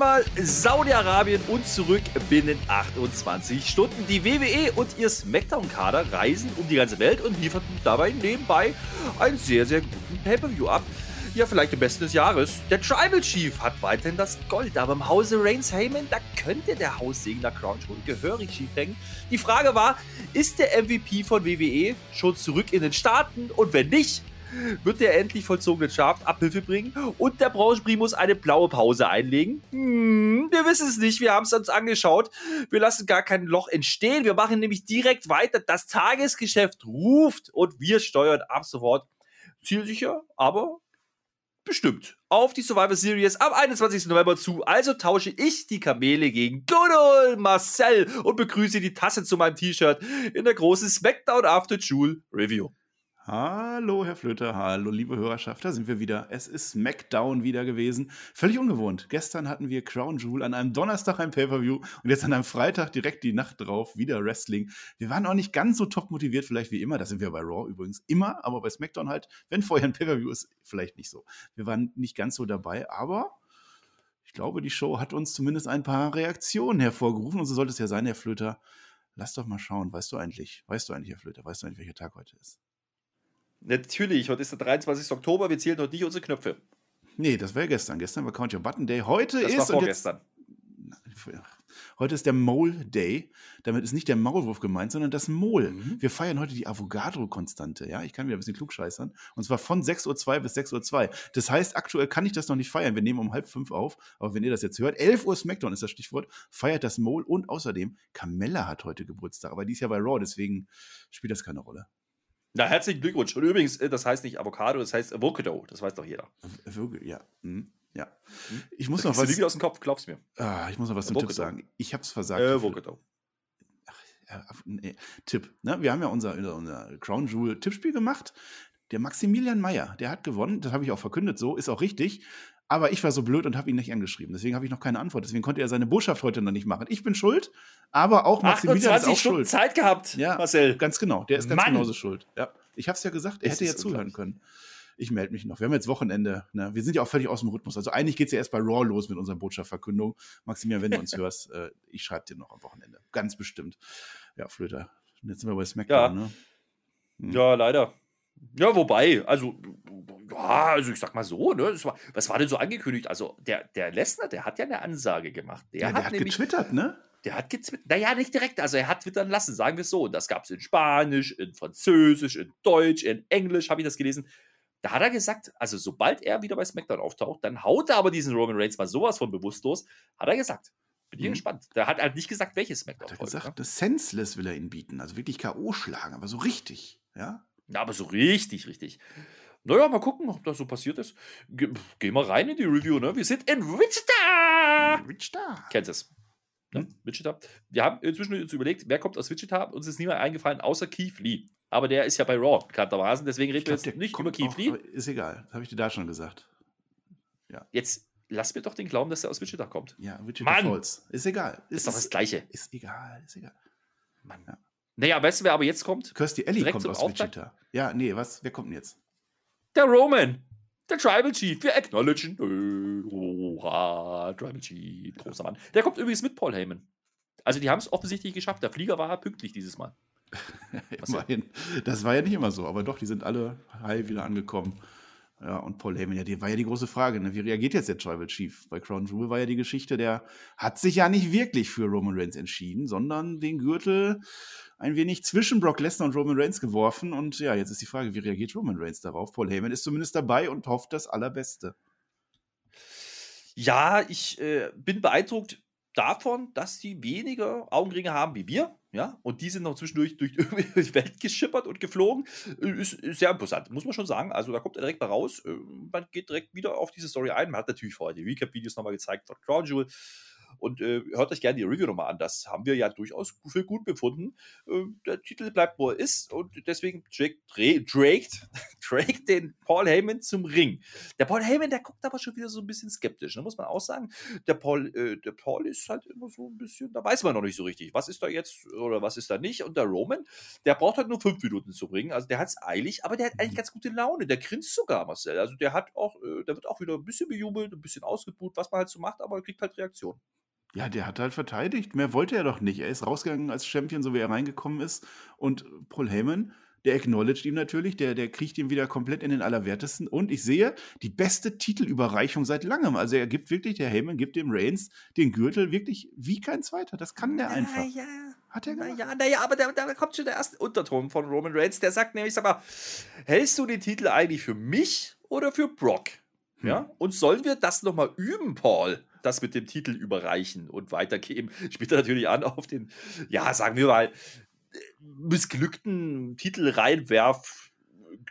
Einmal Saudi-Arabien und zurück binnen 28 Stunden. Die WWE und ihr SmackDown-Kader reisen um die ganze Welt und lieferten dabei nebenbei einen sehr, sehr guten Pay-Per-View ab. Ja, vielleicht den besten des Jahres. Der Tribal Chief hat weiterhin das Gold, aber im Hause Reigns Heyman, da könnte der Haussegen der Crown schon gehörig schief hängen. Die Frage war, ist der MVP von WWE schon zurück in den Staaten? Und wenn nicht, wird der endlich vollzogene Schaft Abhilfe bringen und der Branchenprimus eine blaue Pause einlegen? Hm, wir wissen es nicht, wir haben es uns angeschaut. Wir lassen gar kein Loch entstehen, wir machen nämlich direkt weiter. Das Tagesgeschäft ruft und wir steuern ab sofort zielsicher, aber bestimmt auf die Survivor Series am 21. November zu. Also tausche ich die Kamele gegen Good Marcel und begrüße die Tasse zu meinem T-Shirt in der großen SmackDown After Jewel Review. Hallo, Herr Flöter, hallo, liebe Hörerschaft, da sind wir wieder. Es ist SmackDown wieder gewesen. Völlig ungewohnt. Gestern hatten wir Crown Jewel, an einem Donnerstag ein Pay-Per-View und jetzt an einem Freitag direkt die Nacht drauf wieder Wrestling. Wir waren auch nicht ganz so top motiviert, vielleicht wie immer. Das sind wir bei Raw übrigens immer, aber bei SmackDown halt, wenn vorher ein Pay-Per-View ist, vielleicht nicht so. Wir waren nicht ganz so dabei, aber ich glaube, die Show hat uns zumindest ein paar Reaktionen hervorgerufen und so sollte es ja sein, Herr Flöter. Lass doch mal schauen, weißt du eigentlich, weißt du eigentlich, Herr Flöter, weißt du eigentlich, welcher Tag heute ist? Natürlich, heute ist der 23. Oktober, wir zählen heute nicht unsere Knöpfe. Nee, das war ja gestern. Gestern war Count Your Button Day. Heute das ist. war vorgestern. Jetzt, heute ist der Mole Day. Damit ist nicht der Maulwurf gemeint, sondern das Mol. Mhm. Wir feiern heute die Avogadro-Konstante. Ja, ich kann wieder ein bisschen klugscheißern. Und zwar von 6.02 Uhr bis 6.02 Uhr. Das heißt, aktuell kann ich das noch nicht feiern. Wir nehmen um halb fünf auf. Aber wenn ihr das jetzt hört, 11 Uhr Smackdown ist das Stichwort, feiert das Mole. Und außerdem, Carmella hat heute Geburtstag. Aber die ist ja bei Raw, deswegen spielt das keine Rolle. Na, herzlichen Glückwunsch. Und übrigens, äh, das heißt nicht Avocado, das heißt Avocado. Das weiß doch jeder. Ja. Hm. Ja. Ich muss noch was. aus dem Kopf, glaub's mir. Ah, ich muss noch was zum Tipp sagen. Ich hab's versagt. Avocado. Ach, nee. Tipp. Ne? Wir haben ja unser, unser Crown Jewel Tippspiel gemacht. Der Maximilian Meyer, der hat gewonnen. Das habe ich auch verkündet, so ist auch richtig. Aber ich war so blöd und habe ihn nicht angeschrieben. Deswegen habe ich noch keine Antwort. Deswegen konnte er seine Botschaft heute noch nicht machen. Ich bin schuld, aber auch Maximilian ist auch Stunden schuld. Zeit gehabt, ja, Marcel. Ganz genau. Der ist ganz Mann. genauso schuld. Ja. Ich habe es ja gesagt, er hätte ja zuhören können. Ich melde mich noch. Wir haben jetzt Wochenende. Ne? Wir sind ja auch völlig aus dem Rhythmus. Also eigentlich geht es ja erst bei Raw los mit unserer Botschaftsverkündung. Maximilian, wenn du uns hörst, äh, ich schreibe dir noch am Wochenende. Ganz bestimmt. Ja, Flöter. Jetzt sind wir bei SmackDown, ja. ne? Hm. Ja, leider. Ja, wobei, also, also ich sag mal so, ne, war, was war denn so angekündigt? Also, der, der Lesnar, der hat ja eine Ansage gemacht. Der, ja, hat, der hat nämlich, getwittert, ne? Der hat getwittert, naja, nicht direkt, also er hat twittern lassen, sagen wir es so. Und das gab es in Spanisch, in Französisch, in Deutsch, in Englisch, habe ich das gelesen. Da hat er gesagt, also sobald er wieder bei SmackDown auftaucht, dann haut er aber diesen Roman Reigns mal sowas von bewusstlos, hat er gesagt. Bin ich mhm. gespannt. Der hat halt nicht gesagt, welches SmackDown. Hat er gesagt, ne? das Senseless will er ihn bieten, also wirklich K.O. schlagen, aber so richtig, ja? Ja, aber so richtig, richtig. Naja, mal gucken, ob das so passiert ist. Ge gehen wir rein in die Review, ne? Wir sind in Wichita! Wichita. Kansas. Ja, hm? Wichita. Wir haben inzwischen uns überlegt, wer kommt aus Wichita? Uns ist niemand eingefallen, außer Keith Lee. Aber der ist ja bei Raw bekanntermaßen, deswegen reden wir jetzt nicht über Keith auch, Lee. Ist egal, habe ich dir da schon gesagt. Ja. Jetzt lass mir doch den Glauben, dass er aus Wichita kommt. Ja, Wichita Mann! Falls. Ist egal. Ist, ist doch das Gleiche. Ist egal, ist egal. Mann. Ja. Naja, weißt du, wer aber jetzt kommt? Kirsty Ellie kommt aus Auftakt? Wichita. Ja, nee, was? Wer kommt denn jetzt? Der Roman. Der Tribal Chief. Wir acknowledgen. Oha, Tribal Chief. Großer Mann. Der kommt übrigens mit Paul Heyman. Also, die haben es offensichtlich geschafft. Der Flieger war pünktlich dieses Mal. Immerhin. Das war ja nicht immer so, aber doch, die sind alle heil wieder angekommen. Ja, und Paul Heyman, ja, die war ja die große Frage, ne? wie reagiert jetzt der Tribal Chief? Bei Crown Jewel war ja die Geschichte, der hat sich ja nicht wirklich für Roman Reigns entschieden, sondern den Gürtel ein wenig zwischen Brock Lesnar und Roman Reigns geworfen. Und ja, jetzt ist die Frage, wie reagiert Roman Reigns darauf? Paul Heyman ist zumindest dabei und hofft das Allerbeste. Ja, ich äh, bin beeindruckt davon, dass die weniger Augenringe haben wie wir. Ja, und die sind noch zwischendurch durch die Welt geschippert und geflogen. Ist, sehr imposant, muss man schon sagen. Also, da kommt er direkt mal raus. Äh, man geht direkt wieder auf diese Story ein. Man hat natürlich vorher die Recap-Videos nochmal gezeigt von Crown Jewel. Und äh, hört euch gerne die Review nochmal an. Das haben wir ja durchaus für gut befunden. Äh, der Titel bleibt, wo er ist. Und deswegen Drake, Drake, Drake den Paul Heyman zum Ring. Der Paul Heyman, der guckt aber schon wieder so ein bisschen skeptisch, ne, muss man auch sagen. Der Paul, äh, der Paul ist halt immer so ein bisschen, da weiß man noch nicht so richtig, was ist da jetzt oder was ist da nicht. Und der Roman, der braucht halt nur fünf Minuten zu bringen. Also der hat es eilig, aber der hat eigentlich mhm. ganz gute Laune. Der grinst sogar, Marcel. Also der hat auch, äh, der wird auch wieder ein bisschen bejubelt, ein bisschen ausgebuht, was man halt so macht, aber er kriegt halt Reaktion. Ja, der hat halt verteidigt. Mehr wollte er doch nicht. Er ist rausgegangen als Champion, so wie er reingekommen ist. Und Paul Heyman, der acknowledged ihm natürlich, der, der kriegt ihn wieder komplett in den Allerwertesten. Und ich sehe die beste Titelüberreichung seit langem. Also er gibt wirklich, der Heyman gibt dem Reigns den Gürtel wirklich wie kein zweiter. Das kann der einfach. Ja, Hat er gemacht? Naja, naja, aber da, da kommt schon der erste Unterton von Roman Reigns. Der sagt nämlich, sag mal, hältst du den Titel eigentlich für mich oder für Brock? Hm. Ja? Und sollen wir das nochmal üben, Paul? Das mit dem Titel überreichen und weitergeben. Spielt er natürlich an auf den, ja, sagen wir mal, missglückten Titel reinwerf.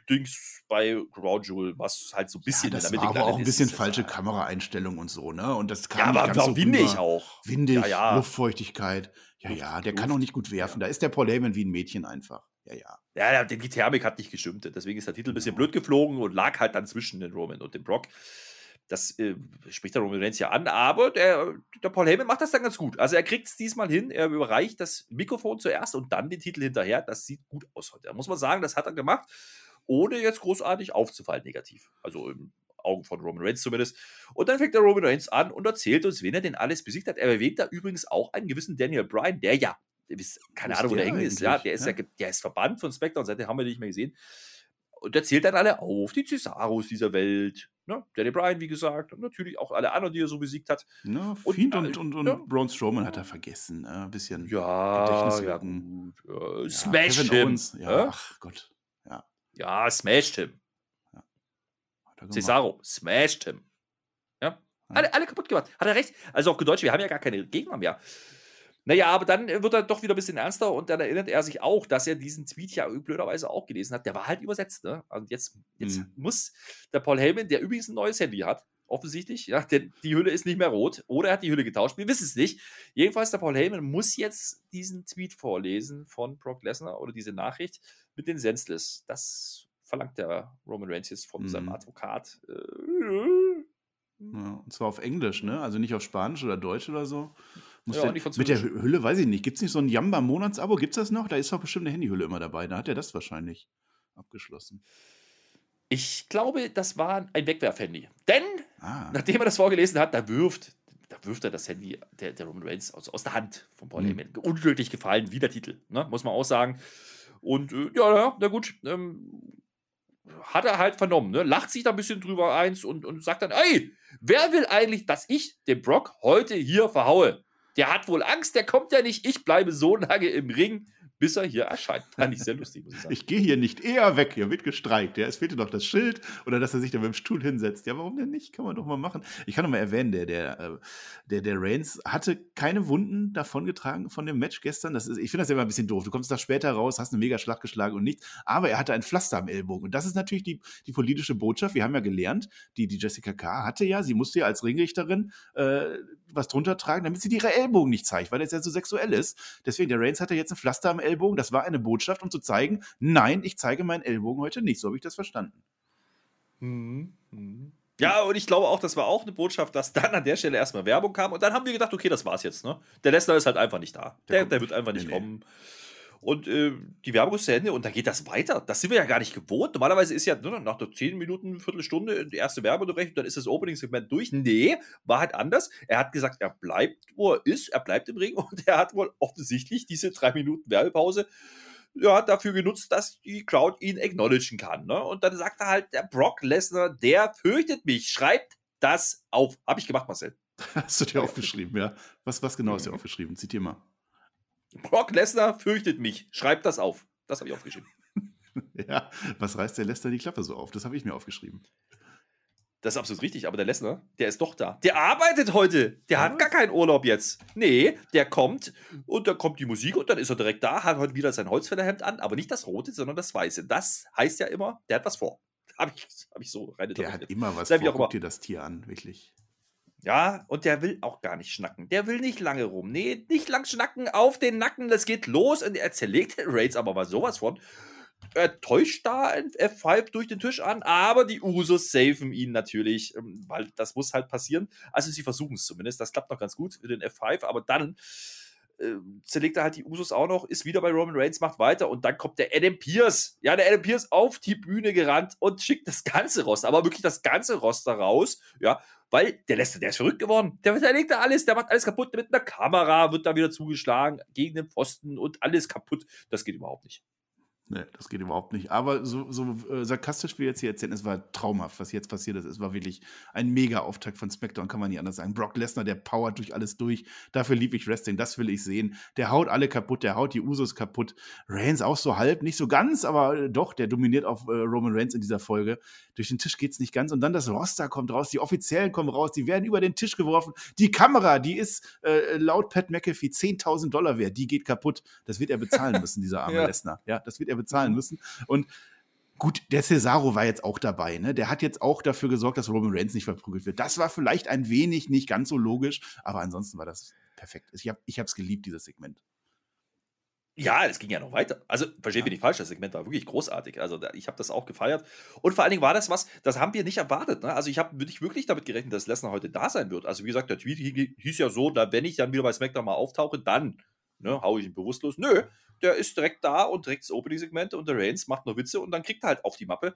Dings bei Ground Jewel, was halt so ein bisschen ja, das war aber auch ein bisschen ist, falsche Kameraeinstellung und so, ne? Und das kam ja, aber ganz so windig rüber. auch. Windig, ja, ja. Luftfeuchtigkeit. Ja, ja, der Luft, kann auch nicht gut werfen. Da ist der Paul Heyman wie ein Mädchen einfach. Ja, ja. Ja, die Thermik hat nicht gestimmt. Deswegen ist der Titel ein bisschen blöd geflogen und lag halt dann zwischen den Roman und dem Brock. Das äh, spricht der Roman Reigns ja an, aber der, der Paul Heyman macht das dann ganz gut. Also er kriegt es diesmal hin, er überreicht das Mikrofon zuerst und dann den Titel hinterher. Das sieht gut aus heute. Da muss man sagen, das hat er gemacht, ohne jetzt großartig aufzufallen negativ. Also im Augen von Roman Reigns zumindest. Und dann fängt der Roman Reigns an und erzählt uns, wen er denn alles besiegt hat. Er erwähnt da übrigens auch einen gewissen Daniel Bryan, der ja, keine Ahnung, wo der hängen ist, ja, der ist ja, der ist verbannt von SmackDown, seitdem haben wir den nicht mehr gesehen. Und er zählt dann alle auf, die Cesaros dieser Welt, Ne? Danny Bryan, wie gesagt, und natürlich auch alle anderen, die er so besiegt hat. Ne, und, Fiend und, und, und, und Braun Strowman hat er vergessen. Ne? Ein bisschen ja, ja, gut. Ja, Smash ja, him. Ja, ach Gott. Ja, ja smashed him. Ja. Cesaro, smashed him. Ja? Alle, alle kaputt gemacht. Hat er recht. Also auch Deutsch, wir haben ja gar keine Gegner mehr. Naja, aber dann wird er doch wieder ein bisschen ernster und dann erinnert er sich auch, dass er diesen Tweet ja blöderweise auch gelesen hat. Der war halt übersetzt, ne? Und jetzt, jetzt mhm. muss der Paul Heyman, der übrigens ein neues Handy hat, offensichtlich, ja, denn die Hülle ist nicht mehr rot oder er hat die Hülle getauscht, wir wissen es nicht. Jedenfalls, der Paul Heyman muss jetzt diesen Tweet vorlesen von Brock Lesnar oder diese Nachricht mit den Senseless. Das verlangt der Roman Reigns jetzt von mhm. seinem Advokat. Äh, ja, und zwar auf Englisch, ne? Also nicht auf Spanisch oder Deutsch oder so. Ja, der, mit der Hülle weiß ich nicht. Gibt es nicht so ein Jamba-Monatsabo? Gibt es das noch? Da ist doch bestimmt eine Handyhülle immer dabei. Da hat er das wahrscheinlich abgeschlossen. Ich glaube, das war ein Wegwerfhandy. Denn, ah. nachdem er das vorgelesen hat, da wirft, da wirft er das Handy der, der Roman Reigns aus, aus der Hand von Paul hm. Heyman. Unglücklich gefallen, wie der Titel, ne? muss man auch sagen. Und äh, ja, ja, na gut, ähm, hat er halt vernommen, ne? lacht sich da ein bisschen drüber eins und, und sagt dann, ey, wer will eigentlich, dass ich den Brock heute hier verhaue? Der hat wohl Angst, der kommt ja nicht. Ich bleibe so lange im Ring, bis er hier erscheint. Fand ich sehr lustig, muss ich sagen. Ich gehe hier nicht eher weg, hier wird gestreikt. Ja, es fehlte doch das Schild oder dass er sich da mit dem Stuhl hinsetzt. Ja, warum denn nicht? Kann man doch mal machen. Ich kann noch mal erwähnen, der, der, äh, der, der Reigns hatte keine Wunden davongetragen von dem Match gestern. Das ist, ich finde das immer ein bisschen doof. Du kommst da später raus, hast eine mega Schlag geschlagen und nichts. Aber er hatte ein Pflaster am Ellbogen. Und das ist natürlich die, die politische Botschaft. Wir haben ja gelernt, die, die Jessica K. hatte ja, sie musste ja als Ringrichterin äh, was drunter tragen, damit sie ihre Ellbogen nicht zeigt, weil das ja so sexuell ist. Deswegen, der Reigns hatte jetzt ein Pflaster am Ellbogen. Das war eine Botschaft, um zu zeigen, nein, ich zeige meinen Ellbogen heute nicht. So habe ich das verstanden. Mhm. Mhm. Ja, und ich glaube auch, das war auch eine Botschaft, dass dann an der Stelle erstmal Werbung kam und dann haben wir gedacht, okay, das war's jetzt. Ne? Der Lesnar ist halt einfach nicht da. Der, der, der wird einfach nicht nee, kommen. Nee. Und äh, die Werbung ist zu Ende und dann geht das weiter. Das sind wir ja gar nicht gewohnt. Normalerweise ist ja ne, nach der 10 Minuten, Viertelstunde die erste Werbeunterbrechung, dann ist das Opening-Segment durch. Nee, war halt anders. Er hat gesagt, er bleibt, wo er ist, er bleibt im Ring und er hat wohl offensichtlich diese drei Minuten Werbepause ja, dafür genutzt, dass die Crowd ihn acknowledgen kann. Ne? Und dann sagt er halt, der Brock Lesnar, der fürchtet mich. Schreibt das auf. Habe ich gemacht, Marcel. Hast du dir aufgeschrieben, ja? Was, was genau hast du dir aufgeschrieben? Zitier mal. Brock Lesnar fürchtet mich. Schreibt das auf. Das habe ich aufgeschrieben. ja, was reißt der Lesnar die Klappe so auf? Das habe ich mir aufgeschrieben. Das ist absolut richtig, aber der Lesnar, der ist doch da. Der arbeitet heute. Der ja. hat gar keinen Urlaub jetzt. Nee, der kommt und dann kommt die Musik und dann ist er direkt da, hat heute wieder sein Holzfällerhemd an, aber nicht das rote, sondern das weiße. Das heißt ja immer, der hat was vor. Habe ich, hab ich so rein Der hat immer was vor. Guck dir das Tier an, wirklich. Ja, und der will auch gar nicht schnacken. Der will nicht lange rum. Nee, nicht lang schnacken, auf den Nacken, das geht los. Und er zerlegt den Raids aber mal sowas von. Er täuscht da ein F5 durch den Tisch an, aber die Usos safen ihn natürlich, ähm, weil das muss halt passieren. Also sie versuchen es zumindest. Das klappt noch ganz gut für den F5, aber dann äh, zerlegt er halt die Usos auch noch, ist wieder bei Roman Reigns, macht weiter und dann kommt der Adam Pierce. Ja, der Adam Pierce auf die Bühne gerannt und schickt das ganze Roster, aber wirklich das ganze Roster raus. Ja, weil der Letzte, der ist verrückt geworden. Der verteidigt da alles, der macht alles kaputt. Mit einer Kamera wird da wieder zugeschlagen, gegen den Pfosten und alles kaputt. Das geht überhaupt nicht. Nee, das geht überhaupt nicht. Aber so, so äh, sarkastisch wie wir jetzt hier erzählen, es war traumhaft, was jetzt passiert ist. Es war wirklich ein mega Auftakt von SmackDown, kann man nicht anders sagen. Brock Lesnar, der powert durch alles durch. Dafür liebe ich Wrestling, das will ich sehen. Der haut alle kaputt, der haut die Usos kaputt. Reigns auch so halb, nicht so ganz, aber äh, doch, der dominiert auf äh, Roman Reigns in dieser Folge. Durch den Tisch geht es nicht ganz. Und dann das Roster kommt raus, die Offiziellen kommen raus, die werden über den Tisch geworfen. Die Kamera, die ist äh, laut Pat McAfee 10.000 Dollar wert, die geht kaputt. Das wird er bezahlen müssen, dieser arme ja. Lesnar. Ja, das wird er bezahlen müssen. Und Gut, der Cesaro war jetzt auch dabei, ne? Der hat jetzt auch dafür gesorgt, dass Roman Reigns nicht verprügelt wird. Das war vielleicht ein wenig nicht ganz so logisch, aber ansonsten war das perfekt. Ich habe es geliebt, dieses Segment. Ja, es ging ja noch weiter. Also, verstehe ja. mich nicht falsch, das Segment war wirklich großartig. Also, ich habe das auch gefeiert. Und vor allen Dingen war das was, das haben wir nicht erwartet. Ne? Also, ich habe nicht wirklich damit gerechnet, dass Lesnar heute da sein wird. Also, wie gesagt, der Tweet hieß ja so, da, wenn ich dann wieder bei SmackDown mal auftauche, dann ne, hau ich ihn bewusstlos. Nö, der ist direkt da und direkt das Opening-Segment und der Reigns macht nur Witze und dann kriegt er halt auf die Mappe.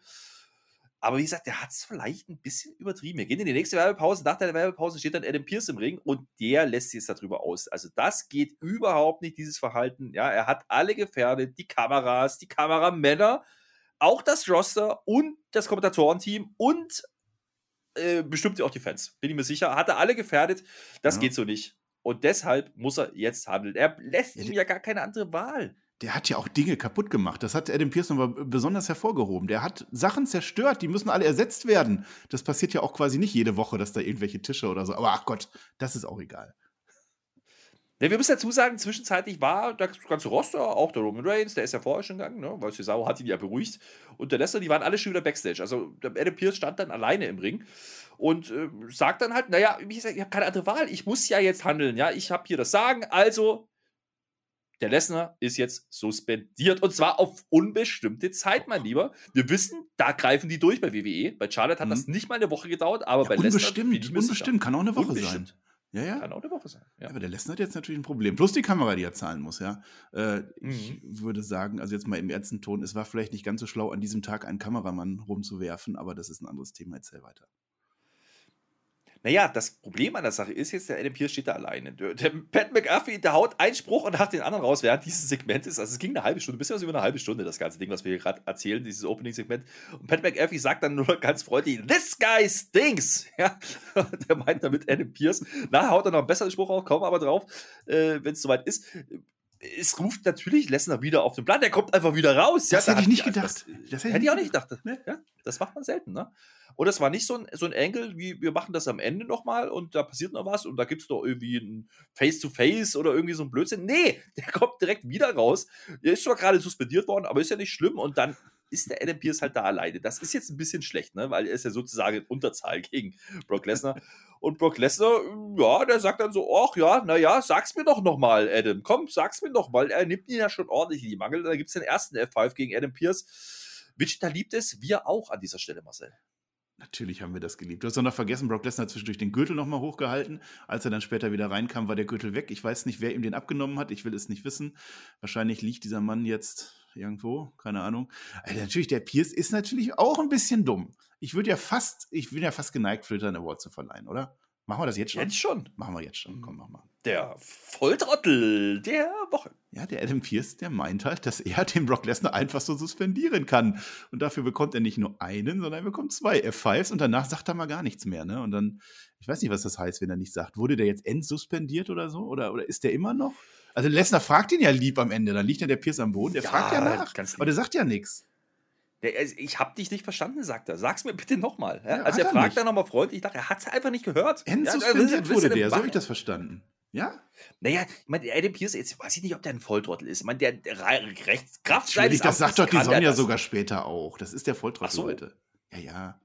Aber wie gesagt, der hat es vielleicht ein bisschen übertrieben. Wir gehen in die nächste Werbepause. Nach der Werbepause steht dann Adam Pierce im Ring und der lässt sich jetzt darüber aus. Also das geht überhaupt nicht, dieses Verhalten. Ja, er hat alle gefährdet, die Kameras, die Kameramänner, auch das Roster und das Kommentatorenteam und äh, bestimmt auch die Fans. Bin ich mir sicher. Hat er alle gefährdet. Das ja. geht so nicht. Und deshalb muss er jetzt handeln. Er lässt ja, ihm ja gar keine andere Wahl. Der hat ja auch Dinge kaputt gemacht. Das hat Adam Pierce nochmal besonders hervorgehoben. Der hat Sachen zerstört, die müssen alle ersetzt werden. Das passiert ja auch quasi nicht jede Woche, dass da irgendwelche Tische oder so. Aber ach Gott, das ist auch egal. Ja, wir müssen dazu sagen, zwischenzeitlich war das ganze Roster, auch der Roman Reigns, der ist ja vorher schon gegangen, ne? weil Cesaro hat ihn ja beruhigt. Und der Lesnar, die waren alle schon wieder Backstage. Also Adam Pierce stand dann alleine im Ring und äh, sagt dann halt, naja, ich, ich habe keine andere Wahl, ich muss ja jetzt handeln, ja, ich habe hier das Sagen, also der Lesnar ist jetzt suspendiert und zwar auf unbestimmte Zeit, mein Lieber. Wir wissen, da greifen die durch bei WWE. Bei Charlotte hat mhm. das nicht mal eine Woche gedauert, aber ja, bei Lesnar. Unbestimmt, unbestimmt, kann auch eine Woche sein. Ja, ja. Kann auch eine Woche sein. Ja. Aber der Lesnar hat jetzt natürlich ein Problem. Plus die Kamera, die er zahlen muss, ja. Äh, mhm. Ich würde sagen, also jetzt mal im ernsten Ton, es war vielleicht nicht ganz so schlau, an diesem Tag einen Kameramann rumzuwerfen, aber das ist ein anderes Thema. Erzähl weiter. Naja, das Problem an der Sache ist jetzt, der Adam Pierce steht da alleine. Der, der Pat McAfee, der haut einen Spruch und hat den anderen raus, während dieses Segment ist. Also es ging eine halbe Stunde, bisschen was über eine halbe Stunde, das ganze Ding, was wir hier gerade erzählen, dieses Opening-Segment. Und Pat McAfee sagt dann nur ganz freundlich, this guy stinks. Ja, der meint damit Adam Pierce. Na, haut er noch einen besseren Spruch auf, kaum aber drauf, äh, wenn es soweit ist es ruft natürlich Lesnar wieder auf den Plan. Der kommt einfach wieder raus. Das ja, hätte ich nicht gedacht. Das, das hätte, ich auch nicht gedacht. Nee. Ja, das macht man selten. Ne? Und das war nicht so ein, so ein Angle, wie wir machen das am Ende nochmal und da passiert noch was und da gibt es doch irgendwie ein Face-to-Face -face oder irgendwie so ein Blödsinn. Nee, der kommt direkt wieder raus. Der ist zwar gerade suspendiert worden, aber ist ja nicht schlimm und dann ist der Adam Pierce halt da alleine. Das ist jetzt ein bisschen schlecht, ne? weil er ist ja sozusagen in Unterzahl gegen Brock Lesnar. Und Brock Lesnar, ja, der sagt dann so, ach ja, naja, sag's mir doch nochmal, Adam. Komm, sag's mir doch mal. Er nimmt ihn ja schon ordentlich in die Mangel. Da gibt es den ersten F5 gegen Adam Pierce. Wichita liebt es, wir auch an dieser Stelle, Marcel. Natürlich haben wir das geliebt. Du hast doch noch vergessen, Brock Lesnar hat zwischendurch den Gürtel nochmal hochgehalten. Als er dann später wieder reinkam, war der Gürtel weg. Ich weiß nicht, wer ihm den abgenommen hat. Ich will es nicht wissen. Wahrscheinlich liegt dieser Mann jetzt irgendwo, keine Ahnung. Also natürlich, der Pierce ist natürlich auch ein bisschen dumm. Ich würde ja fast, ich bin ja fast geneigt, Flitter einen Award zu verleihen, oder? Machen wir das jetzt schon? Jetzt schon. Machen wir jetzt schon. Komm, mach mal. Der Volltrottel der Woche. Ja, der Adam Pierce, der meint halt, dass er den Brock Lesnar einfach so suspendieren kann. Und dafür bekommt er nicht nur einen, sondern er bekommt zwei F5s und danach sagt er mal gar nichts mehr. Ne? Und dann, ich weiß nicht, was das heißt, wenn er nicht sagt. Wurde der jetzt entsuspendiert oder so? Oder, oder ist der immer noch? Also Lesnar fragt ihn ja lieb am Ende. Dann liegt ja der Pierce am Boden. Der ja, fragt ja nach. Aber der sagt ja nichts. Ich habe dich nicht verstanden, sagt er. Sag's mir bitte nochmal. Ja, also er fragt dann nochmal freundlich. Ich dachte, er hat es einfach nicht gehört. Entsuspendiert ja, wurde der, so habe ich das verstanden. Ja? Naja, ich meine, Adam Pierce, jetzt weiß ich nicht, ob der ein Volltrottel ist. Ich meine, der, der Rechtskraft Das sagt doch die Sonja sogar später auch. Das ist der Volltrottel so. heute. Ja, ja.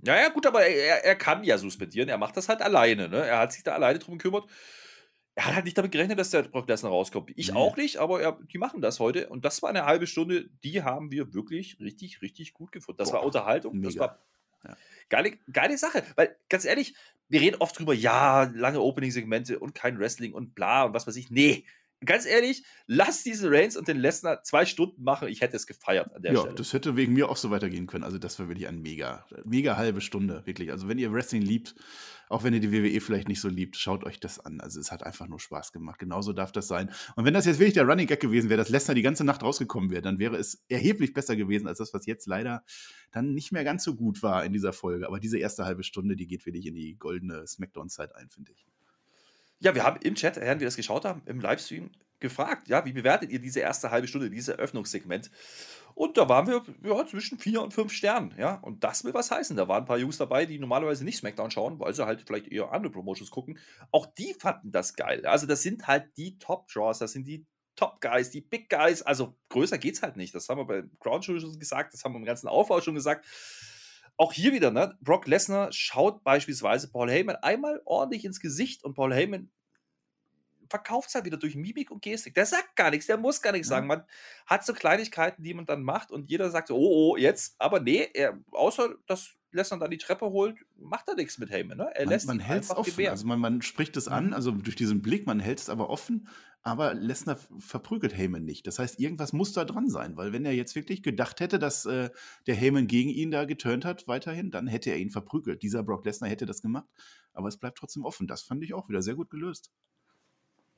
Naja, gut, aber er, er kann ja suspendieren. Er macht das halt alleine. Ne? Er hat sich da alleine drum gekümmert. Er hat halt nicht damit gerechnet, dass der Brock Lesnar rauskommt. Ich Nee. auch nicht, aber er, die machen das heute. Und das war eine halbe Stunde, die haben wir wirklich richtig, richtig gut gefunden. Das Boah, war Unterhaltung. Das mega. war Ja. geile, geile Sache. Weil, ganz ehrlich, wir reden oft drüber, ja, lange Opening-Segmente und kein Wrestling und bla und was weiß ich. Nee, ganz ehrlich, lass diesen Reigns und den Lesnar zwei Stunden machen. Ich hätte es gefeiert an der Ja, Stelle. das hätte wegen mir auch so weitergehen können. Also das war wirklich ein mega, mega halbe Stunde, wirklich. Also wenn ihr Wrestling liebt, auch wenn ihr die WWE vielleicht nicht so liebt, schaut euch das an. Also es hat einfach nur Spaß gemacht. Genauso darf das sein. Und wenn das jetzt wirklich der Running Gag gewesen wäre, dass Lesnar die ganze Nacht rausgekommen wäre, dann wäre es erheblich besser gewesen als das, was jetzt leider dann nicht mehr ganz so gut war in dieser Folge. Aber diese erste halbe Stunde, die geht wirklich in die goldene Smackdown-Zeit ein, finde ich. Ja, wir haben im Chat, während wir das geschaut haben, im Livestream gefragt, ja, wie bewertet ihr diese erste halbe Stunde, dieses Eröffnungssegment? Und da waren wir ja, zwischen vier und fünf Sternen, ja. Und das will was heißen. Da waren ein paar Jungs dabei, die normalerweise nicht SmackDown schauen, weil sie halt vielleicht eher andere Promotions gucken. Auch die fanden das geil. Also, das sind halt die Top-Draws, das sind die Top-Guys, die Big Guys. Also, größer geht's halt nicht. Das haben wir bei Ground Show schon gesagt, das haben wir im ganzen Aufbau schon gesagt. Auch hier wieder, ne? Brock Lesnar schaut beispielsweise Paul Heyman einmal ordentlich ins Gesicht und Paul Heyman verkauft es halt wieder durch Mimik und Gestik. Der sagt gar nichts, der muss gar nichts sagen. Man hat so Kleinigkeiten, die man dann macht und jeder sagt so, oh, oh, jetzt. Aber nee, er, außer dass Lesnar dann die Treppe holt, macht er nichts mit Heyman. Ne? Er Man, lässt man hält es einfach offen. gewähren. Also man, man spricht es an, Mhm. also durch diesen Blick, man hält es aber offen, aber Lesnar verprügelt Heyman nicht. Das heißt, irgendwas muss da dran sein, weil wenn er jetzt wirklich gedacht hätte, dass äh, der Heyman gegen ihn da geturnt hat weiterhin, dann hätte er ihn verprügelt. Dieser Brock Lesnar hätte das gemacht, aber es bleibt trotzdem offen. Das fand ich auch wieder sehr gut gelöst.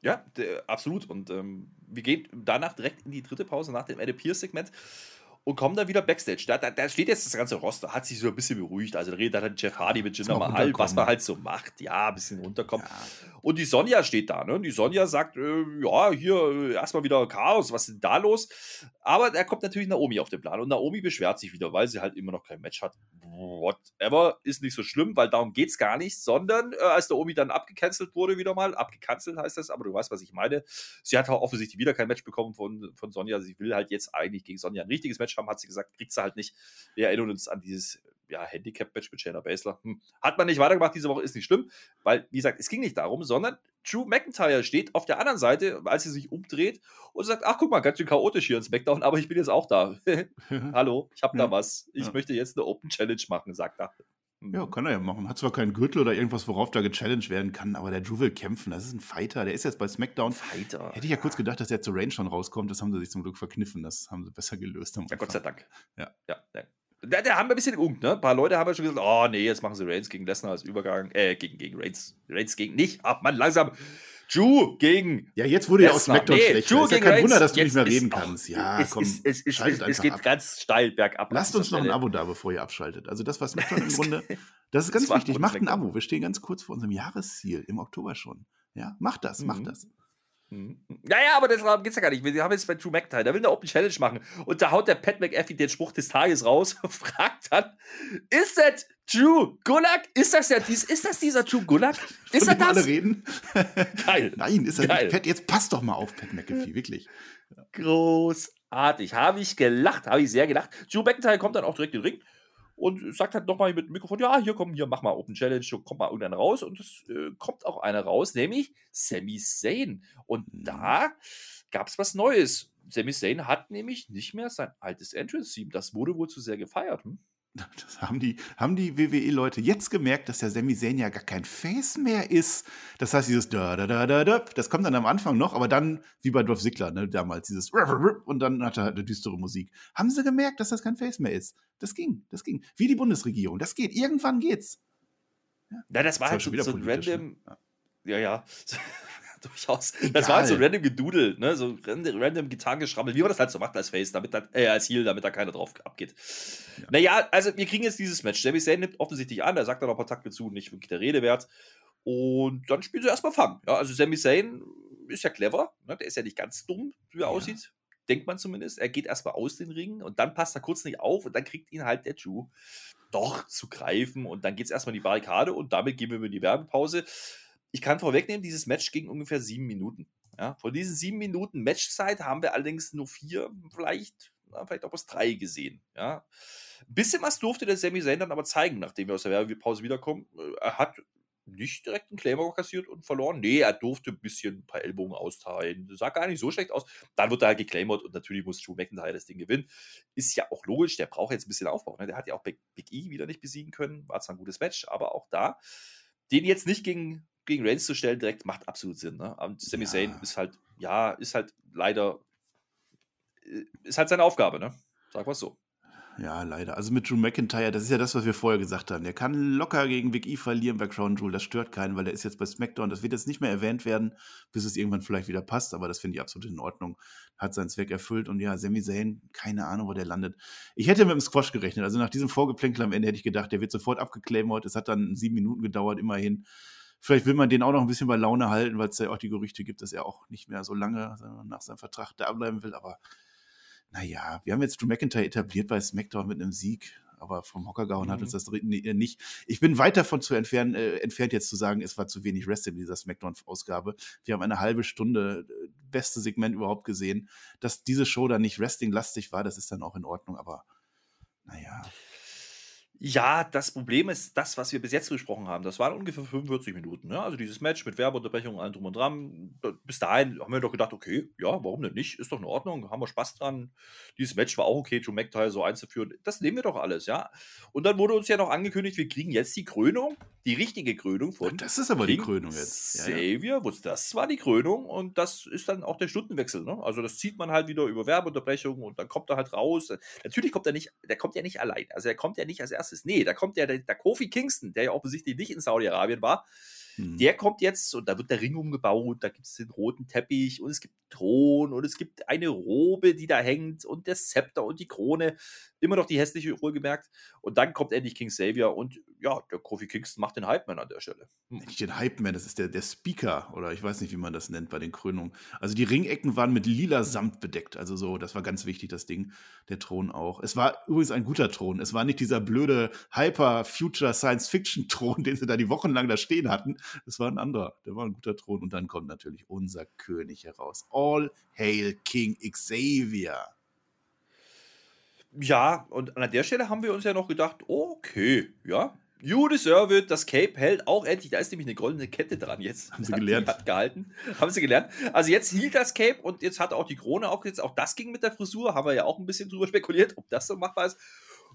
Ja, absolut. Und ähm, wir gehen danach direkt in die dritte Pause nach dem Adam Pierce-Segment und kommen dann wieder Backstage. Da, da, da steht jetzt das ganze Roster, hat sich so ein bisschen beruhigt. Also da redet dann Jeff Hardy mit Jinder Mahal, was man halt so macht. Ja, ein bisschen runterkommen. Ja. Und die Sonja steht da, ne? Und die Sonja sagt, äh, ja, hier äh, erstmal wieder Chaos, was ist denn da los? Aber da kommt natürlich Naomi auf den Plan und Naomi beschwert sich wieder, weil sie halt immer noch kein Match hat. Whatever, ist nicht so schlimm, weil darum geht's gar nicht, sondern äh, als Naomi dann abgecancelt wurde wieder mal, abgecancelt heißt das, aber du weißt, was ich meine. Sie hat auch offensichtlich wieder kein Match bekommen von, von Sonja. Sie will halt jetzt eigentlich gegen Sonja ein richtiges Match haben, hat sie gesagt, kriegt sie halt nicht. Wir erinnern uns an dieses ja, Handicap-Match mit Shayna Baszler. Hm. Hat man nicht weitergemacht diese Woche, ist nicht schlimm, weil, wie gesagt, es ging nicht darum, sondern Drew McIntyre steht auf der anderen Seite, als sie sich umdreht und sagt, ach guck mal, ganz schön chaotisch hier in SmackDown, aber ich bin jetzt auch da. Hallo, ich habe da was. Ich Ja. möchte jetzt eine Open Challenge machen, sagt er. Ja, kann er ja machen. Hat zwar keinen Gürtel oder irgendwas, worauf da gechallenged werden kann, aber der Drew will kämpfen. Das ist ein Fighter. Der ist jetzt bei SmackDown. Fighter. Hätte ich ja kurz gedacht, dass der zu Range schon rauskommt. Das haben sie sich zum Glück verkniffen. Das haben sie besser gelöst. Ja, Gott sei. Dank. Ja. ja, ja. Da, da haben wir ein bisschen geungt, ne? Ein paar Leute haben ja schon gesagt, oh nee, jetzt machen sie Reigns gegen Lesnar als Übergang, äh, gegen, gegen Reigns. Reigns gegen nicht. Ach man, langsam. Drew gegen. Ja, jetzt wurde ja auch. SmackDown Nee, schlechter. Drew Ist ja gegen kein Reigns. Wunder, dass du Jetzt nicht mehr ist- reden kannst. Ja, es, komm, es, es, es, schaltet es, geht ab. ganz steil bergab. Lasst uns noch ein. Abo da, bevor ihr abschaltet. Also das war SmackDown im Grunde. Das ist ganz wichtig. Macht ein. Abo. Wir stehen ganz kurz vor unserem Jahresziel im Oktober schon. Ja, macht das, macht Mhm. das. Mhm. Ja, ja, aber darum geht's ja gar nicht. Wir haben jetzt bei Drew McIntyre, der will eine Open Challenge machen. Und da haut der Pat McAfee den Spruch des Tages raus und fragt dann: Ist das Drew Gulak? Ist das ja dies, ist das dieser Drew Gulak? Ist er dem alle das? reden? Geil. Nein, ist er Geil. nicht. Pat, jetzt passt doch mal auf, Pat McAfee, wirklich. Großartig. Habe ich gelacht, habe ich sehr gelacht. Drew McIntyre kommt dann auch direkt in den Ring und sagt halt nochmal mit dem Mikrofon: Ja, hier komm, hier, mach mal Open Challenge, kommt mal irgendeiner raus. Und es äh, kommt auch einer raus, nämlich Sami Zayn. Und Mhm. da gab es was Neues. Sami Zayn hat nämlich nicht mehr sein altes Entrance-Team. Das wurde wohl zu sehr gefeiert. Hm? Das haben die, haben die WWE-Leute jetzt gemerkt, dass der Sami Zayn ja gar kein Face mehr ist. Das heißt, dieses da da da da da, das kommt dann am Anfang noch, aber dann, wie bei Dolph Ziggler, ne, damals, dieses und dann hat er halt eine düstere Musik. Haben sie gemerkt, dass das kein Face mehr ist? Das ging, das ging. Wie die Bundesregierung, das geht. Irgendwann geht's. Na, das war war halt schon so, wieder so ein ne? random. Ja, ja. Durchaus. Das Egal. war halt so random Gedudel, ne? So random, Gitarrengeschrammel, wie man das halt so macht als Face, damit dann, äh, als Heel, damit da keiner drauf abgeht. Naja, also wir kriegen jetzt dieses Match. Sami Zayn nimmt offensichtlich an, er sagt dann noch ein paar Takte zu, nicht wirklich der Rede wert. Und dann spielen sie erstmal Fang. Ja, also Sami Zayn ist ja clever, ne? der ist ja nicht ganz dumm, wie er Ja. aussieht. Denkt man zumindest. Er geht erstmal aus den Ringen und dann passt er kurz nicht auf und dann kriegt ihn halt der Drew doch zu greifen und dann geht es erstmal in die Barrikade und damit gehen wir in die Werbepause. Ich kann vorwegnehmen, dieses Match ging ungefähr sieben Minuten. Ja, von diesen sieben Minuten Matchzeit haben wir allerdings nur vier vielleicht na, vielleicht auch bis drei gesehen. Ja. Ein bisschen was durfte der Sami Zayn dann aber zeigen, nachdem wir aus der Werbepause wiederkommen. Äh, er hat nicht direkt einen Claymore kassiert und verloren. Nee, er durfte ein bisschen ein paar Ellbogen austeilen. Das sah gar nicht so schlecht aus. Dann wird er halt geclaimert und natürlich muss Drew McIntyre das Ding gewinnen. Ist ja auch logisch, der braucht jetzt ein bisschen Aufbau. Ne? Der hat ja auch Big, Big E wieder nicht besiegen können. War zwar ein gutes Match, aber auch da, den jetzt nicht gegen, gegen Reigns zu stellen, direkt macht absolut Sinn. Ne? Und Sami ja. Zayn ist halt, ja, ist halt leider, äh, ist halt seine Aufgabe, ne? Sag mal so. Ja, leider. Also mit Drew McIntyre, das ist ja das, was wir vorher gesagt haben. Der kann locker gegen Big E verlieren bei Crown Jewel. Das stört keinen, weil der ist jetzt bei SmackDown. Das wird jetzt nicht mehr erwähnt werden, bis es irgendwann vielleicht wieder passt. Aber das finde ich absolut in Ordnung. Hat seinen Zweck erfüllt. Und ja, Sami Zayn, keine Ahnung, wo der landet. Ich hätte mit dem Squash gerechnet. Also nach diesem Vorgeplänkel am Ende hätte ich gedacht, der wird sofort abgeclaimert. Es hat dann sieben Minuten gedauert, immerhin. Vielleicht will man den auch noch ein bisschen bei Laune halten, weil es ja auch die Gerüchte gibt, dass er auch nicht mehr so lange nach seinem Vertrag da bleiben will. Aber naja, wir haben jetzt Drew McIntyre etabliert bei SmackDown mit einem Sieg, aber vom Hocker gehauen mhm. hat uns das äh, nicht. Ich bin weit davon zu entfernen, äh, entfernt, jetzt zu sagen, es war zu wenig Wrestling in dieser SmackDown-Ausgabe. Wir haben eine halbe Stunde, äh, beste Segment überhaupt gesehen. Dass diese Show dann nicht wrestling-lastig war, das ist dann auch in Ordnung, aber naja. Ja, das Problem ist das, was wir bis jetzt besprochen haben. Das waren ungefähr 45 Minuten. Ne? Also dieses Match mit Werbeunterbrechung, allem drum und dran. Bis dahin haben wir doch gedacht, okay, ja, warum denn nicht? Ist doch in Ordnung, haben wir Spaß dran. Dieses Match war auch okay, Joe McIntyre so einzuführen. Das nehmen wir doch alles, ja. Und dann wurde uns ja noch angekündigt, wir kriegen jetzt die Krönung, die richtige Krönung von. Das ist aber King die Krönung jetzt. Ja, Xavier, ja. das war die Krönung und das ist dann auch der Stundenwechsel. Ne? Also das zieht man halt wieder über Werbeunterbrechung und dann kommt er halt raus. Natürlich kommt er nicht, der kommt ja nicht allein. Also er kommt ja nicht als erstes. Nee, da kommt ja der, der Kofi Kingston, der ja offensichtlich nicht in Saudi-Arabien war. Mhm. Der kommt jetzt und da wird der Ring umgebaut, da gibt es den roten Teppich und es gibt Thron und es gibt eine Robe, die da hängt und der Zepter und die Krone. Immer noch die hässliche Uhr gemerkt. Und dann kommt endlich King Xavier und ja, der Kofi Kingston macht den Hype-Man an der Stelle. Hm. Nicht den Hype-Man, das ist der, der Speaker oder ich weiß nicht, wie man das nennt bei den Krönungen. Also die Ringecken waren mit lila Samt bedeckt. Also so, das war ganz wichtig, das Ding. Der Thron auch. Es war übrigens ein guter Thron. Es war nicht dieser blöde Hyper-Future-Science-Fiction-Thron, den sie da die Wochen lang da stehen hatten. Es war ein anderer. Der war ein guter Thron. Und dann kommt natürlich unser König heraus. All Hail King Xavier. Ja, und an der Stelle haben wir uns ja noch gedacht, okay, ja, you deserve it. Das Cape hält auch endlich. Da ist nämlich eine goldene Kette dran jetzt. Haben sie gelernt. Hat gehalten. Haben sie gelernt. Also jetzt hielt das Cape und jetzt hat auch die Krone aufgesetzt. Auch das ging mit der Frisur. Haben wir ja auch ein bisschen drüber spekuliert, ob das so machbar ist.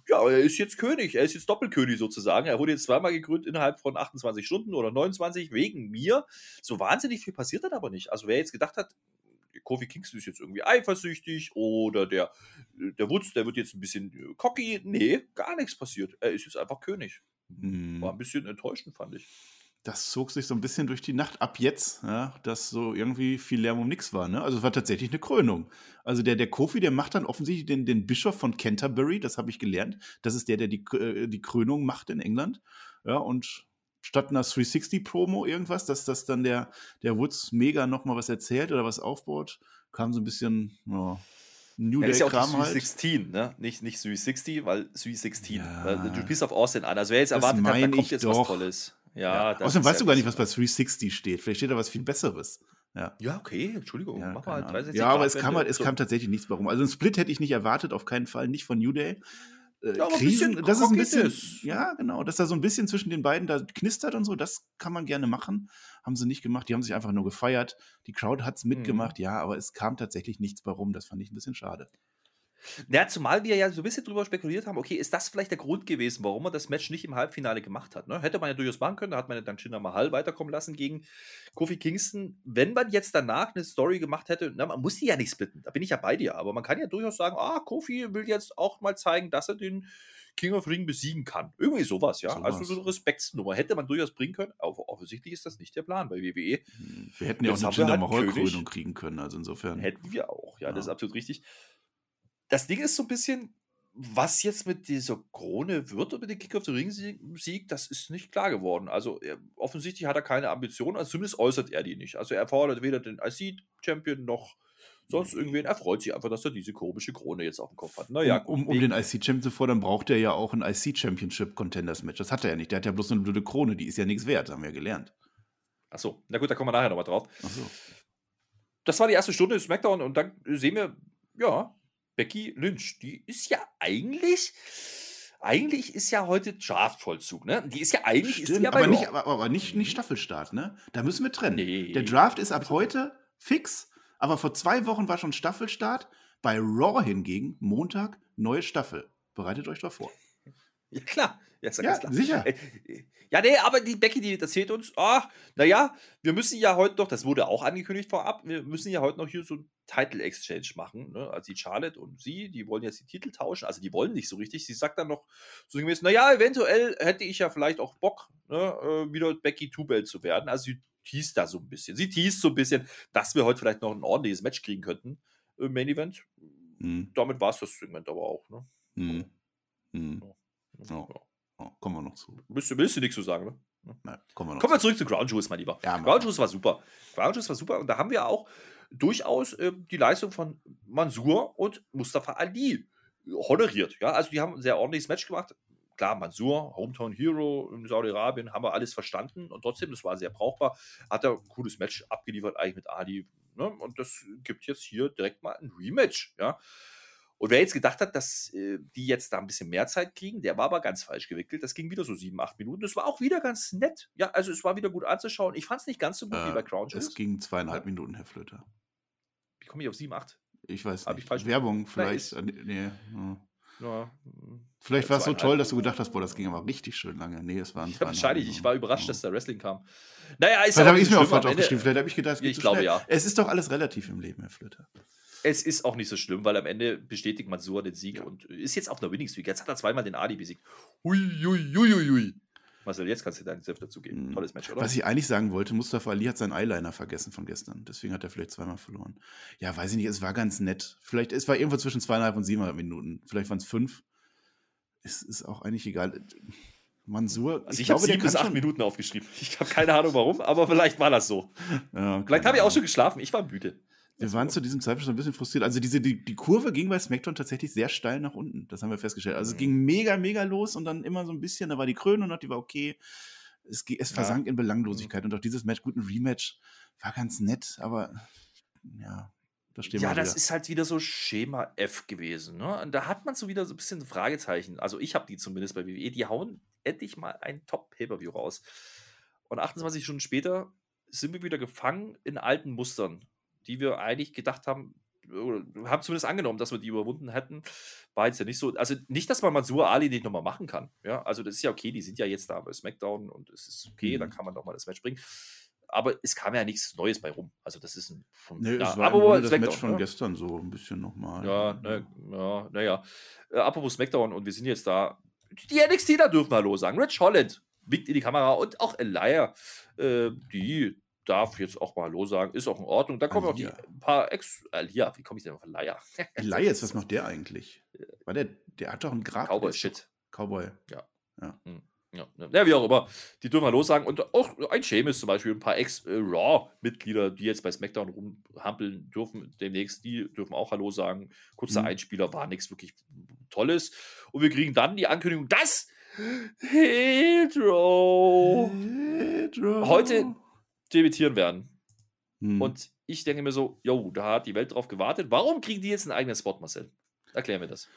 Ja, er ist jetzt König. Er ist jetzt Doppelkönig sozusagen. Er wurde jetzt zweimal gekrönt innerhalb von 28 Stunden oder 29 wegen mir. So wahnsinnig viel passiert dann aber nicht. Also wer jetzt gedacht hat, Kofi Kingston ist jetzt irgendwie eifersüchtig oder der, der Wutz, der wird jetzt ein bisschen äh, cocky. Nee, gar nichts passiert. Er ist jetzt einfach König. Hm. War ein bisschen enttäuschend, fand ich. Das zog sich so ein bisschen durch die Nacht ab jetzt, ja, dass so irgendwie viel Lärm um nichts war. Ne? Also es war tatsächlich eine Krönung. Also der, der Kofi, der macht dann offensichtlich den, den Bischof von Canterbury, das habe ich gelernt. Das ist der, der die, äh, die Krönung macht in England. Ja, und statt einer 360-Promo irgendwas, dass das dann der, der Woods mega nochmal was erzählt oder was aufbaut, kam so ein bisschen, ja, New ja, Day ist ja auch Kram 316, halt. ne? Nicht, nicht 360, weil 316. Ja. Du bist auf Austin an. Also wer jetzt erwartet hat, da kommt jetzt doch. was Tolles. Ja, ja. Außerdem weißt du gar nicht, was bei 360 steht. Vielleicht steht da was viel Besseres. Ja, ja okay, Entschuldigung. Ja, mach mal 360 ja aber es kam, halt, es kam tatsächlich nichts warum. Also ein Split hätte ich nicht erwartet, auf keinen Fall, nicht von New Day äh, ja, Krisen, das ist ein bisschen, ja, genau, dass da so ein bisschen zwischen den beiden da knistert und so, das kann man gerne machen. Haben sie nicht gemacht, die haben sich einfach nur gefeiert. Die Crowd hat es mitgemacht, mhm. ja, aber es kam tatsächlich nichts bei rum. Das fand ich ein bisschen schade. Ja, zumal wir ja so ein bisschen drüber spekuliert haben, okay, ist das vielleicht der Grund gewesen, warum man das Match nicht im Halbfinale gemacht hat? Ne? Hätte man ja durchaus machen können, da hat man ja dann Jinder Mahal weiterkommen lassen gegen Kofi Kingston. Wenn man jetzt danach eine Story gemacht hätte, na, man muss die ja nicht splitten, da bin ich ja bei dir, aber man kann ja durchaus sagen, ah, Kofi will jetzt auch mal zeigen, dass er den King of Ring besiegen kann. Irgendwie sowas, ja. So also so eine Respektsnummer hätte man durchaus bringen können, aber offensichtlich ist das nicht der Plan bei WWE. Hm, wir hätten ja auch eine Jinder halt Mahal-Krönung kriegen können, also insofern. Hätten wir auch, ja, ja. das ist absolut richtig das Ding ist so ein bisschen, was jetzt mit dieser Krone wird und mit dem Kick of the Ring Sieg, das ist nicht klar geworden. Also er, offensichtlich hat er keine Ambitionen, also zumindest äußert er die nicht. Also er fordert weder den IC Champion noch sonst irgendwen. Er freut sich einfach, dass er diese komische Krone jetzt auf dem Kopf hat. Naja, um, um, um den IC Champion zu fordern, braucht er ja auch ein IC Championship Contenders Match. Das hat er ja nicht. Der hat ja bloß eine blöde Krone, die ist ja nichts wert, haben wir gelernt. Achso, na gut, da kommen wir nachher nochmal drauf. Ach so. Das war die erste Stunde SmackDown und dann sehen wir, ja, Becky Lynch, die ist ja eigentlich, eigentlich ist ja heute Draft-Vollzug, ne? Die ist ja eigentlich, ist Stimmt, ja bei aber, nicht, aber, aber nicht, nicht Mhm. Staffelstart, ne? Da müssen wir trennen. Nee. Der Draft ist ab heute fix, aber vor zwei Wochen war schon Staffelstart. Bei Raw hingegen, Montag, neue Staffel. Bereitet euch darauf vor. Ja, klar. Ja, ist ja, Ja, klar. sicher. Ja, nee, aber die Becky, die erzählt uns, ach, naja, wir müssen ja heute noch, das wurde auch angekündigt vorab, wir müssen ja heute noch hier so ein Title Exchange machen. Ne? Also die Charlotte und sie, die wollen jetzt die Titel tauschen. Also die wollen nicht so richtig. Sie sagt dann noch so gemäß, naja, eventuell hätte ich ja vielleicht auch Bock, ne, äh, wieder Becky Two-Belt zu werden. Also sie teast da so ein bisschen. Sie teast so ein bisschen, dass wir heute vielleicht noch ein ordentliches Match kriegen könnten im Main Event. Hm, Damit war es das Segment aber auch. Ne? hm, hm. Ja. Oh. Oh, kommen wir noch zu. Willst, du, willst du nichts zu sagen, ne? Nein, kommen wir noch Kommen wir zu. zurück zu Ground Jewels, mein Lieber. Ja, Ground Jewels war super. Ground Jewels war super und da haben wir auch durchaus äh, die Leistung von Mansur und Mustafa Ali honoriert. Ja, also die haben ein sehr ordentliches Match gemacht. Klar, Mansur, Hometown Hero in Saudi-Arabien, haben wir alles verstanden und trotzdem, das war sehr brauchbar. Hat er ein cooles Match abgeliefert, eigentlich mit Ali. Ne? Und das gibt jetzt hier direkt mal ein Rematch. Ja. Und wer jetzt gedacht hat, dass äh, die jetzt da ein bisschen mehr Zeit kriegen, der war aber ganz falsch gewickelt. Das ging wieder so sieben, acht Minuten. Das war auch wieder ganz nett. Ja, also es war wieder gut anzuschauen. Ich fand es nicht ganz so gut wie bei Äh, Crown Jewels. es ging zweieinhalb. Minuten, Herr Flöter. Wie komme ich auf sieben, acht? Ich weiß Hab ich nicht. falsch- Werbung vielleicht. ist- äh, nee, ja. Mm. Vielleicht war es so toll, dass du gedacht hast, boah, das ging aber richtig schön lange. Nee, es waren ja, wahrscheinlich. Ich war überrascht, dass da Wrestling kam. Naja, ist Vielleicht habe ich mir auch falsch aufgeschrieben. Vielleicht habe ich gedacht, es geht Ich zu glaube, schnell. ja. Es ist doch alles relativ im Leben, Herr Flöter. Es ist auch nicht so schlimm, weil am Ende bestätigt Mansur den Sieg Ja. und ist jetzt auf einer Winning Streak. Jetzt hat er zweimal den Ali besiegt. Hui, hui, hui, hui. Marcel, jetzt kannst du deinen Senf dazu geben. Mhm. Tolles Match, oder? Was ich eigentlich sagen wollte, Mustafa Ali hat seinen Eyeliner vergessen von gestern. Deswegen hat er vielleicht zweimal verloren. Ja, weiß ich nicht, es war ganz nett. Vielleicht, es war irgendwo zwischen zweieinhalb und siebeneinhalb Minuten. Vielleicht waren es fünf. Es ist auch eigentlich egal. Mansur, also ich, habe der sieben bis acht Minuten aufgeschrieben. Ich habe keine Ahnung warum, aber vielleicht war das so. Ja, Vielleicht habe ich auch schon geschlafen. Ich war müde. Wir waren zu diesem Zeitpunkt schon ein bisschen frustriert. Also diese, die, die Kurve ging bei SmackDown tatsächlich sehr steil nach unten. Das haben wir festgestellt. Also es Mhm. ging mega, mega los und dann immer so ein bisschen, da war die Krönung noch, die war okay. Es, es Ja. versank in Belanglosigkeit. Und auch dieses Match, gut, ein Rematch, war ganz nett, aber ja, da stehen Ja, das wieder. ist halt wieder so Schema F gewesen. Ne? Und da hat man so wieder so ein bisschen Fragezeichen. Also ich habe die zumindest bei WWE. Die hauen endlich mal ein Top-Pay-Per-View raus. Und 28 Stunden später sind wir wieder gefangen in alten Mustern, die wir eigentlich gedacht haben, oder haben zumindest angenommen, dass wir die überwunden hätten. War jetzt ja nicht so. Also nicht, dass man Mansur Ali nicht nochmal machen kann. Ja, also das ist ja okay, die sind ja jetzt da bei SmackDown und es ist okay, Mhm. dann kann man nochmal das Match bringen. Aber es kam ja nichts Neues bei rum. Also das ist ein. Von, Nee, ja, es war aber das Match von ne? gestern so ein bisschen nochmal. Ja, ne, ja, naja. Äh, apropos SmackDown und wir sind jetzt da. Die NXTler dürfen Hallo sagen. Rich Holland winkt in die Kamera und auch Elia, äh, die darf jetzt auch mal Hallo sagen. Ist auch in Ordnung. Dann kommen auch die Alia. ein paar Ex. Elia, wie komme ich denn auf Elia? Elias, was macht der eigentlich? War der, der hat doch einen Grab. ist Cowboy-Shit. Cowboy. Ja, ja, ja, wie auch immer. Die dürfen Hallo sagen. Und auch ein Sheamus zum Beispiel, ein paar Ex-Raw-Mitglieder, die jetzt bei SmackDown rumhampeln dürfen demnächst, die dürfen auch Hallo sagen. Kurzer Mhm. Einspieler, war nichts wirklich Tolles. Und wir kriegen dann die Ankündigung, dass Hydro Pedro. heute debütieren werden. Hm. Und ich denke mir so, jo, da hat die Welt drauf gewartet. Warum kriegen die jetzt einen eigenen Spot, Marcel? Erklär mir das.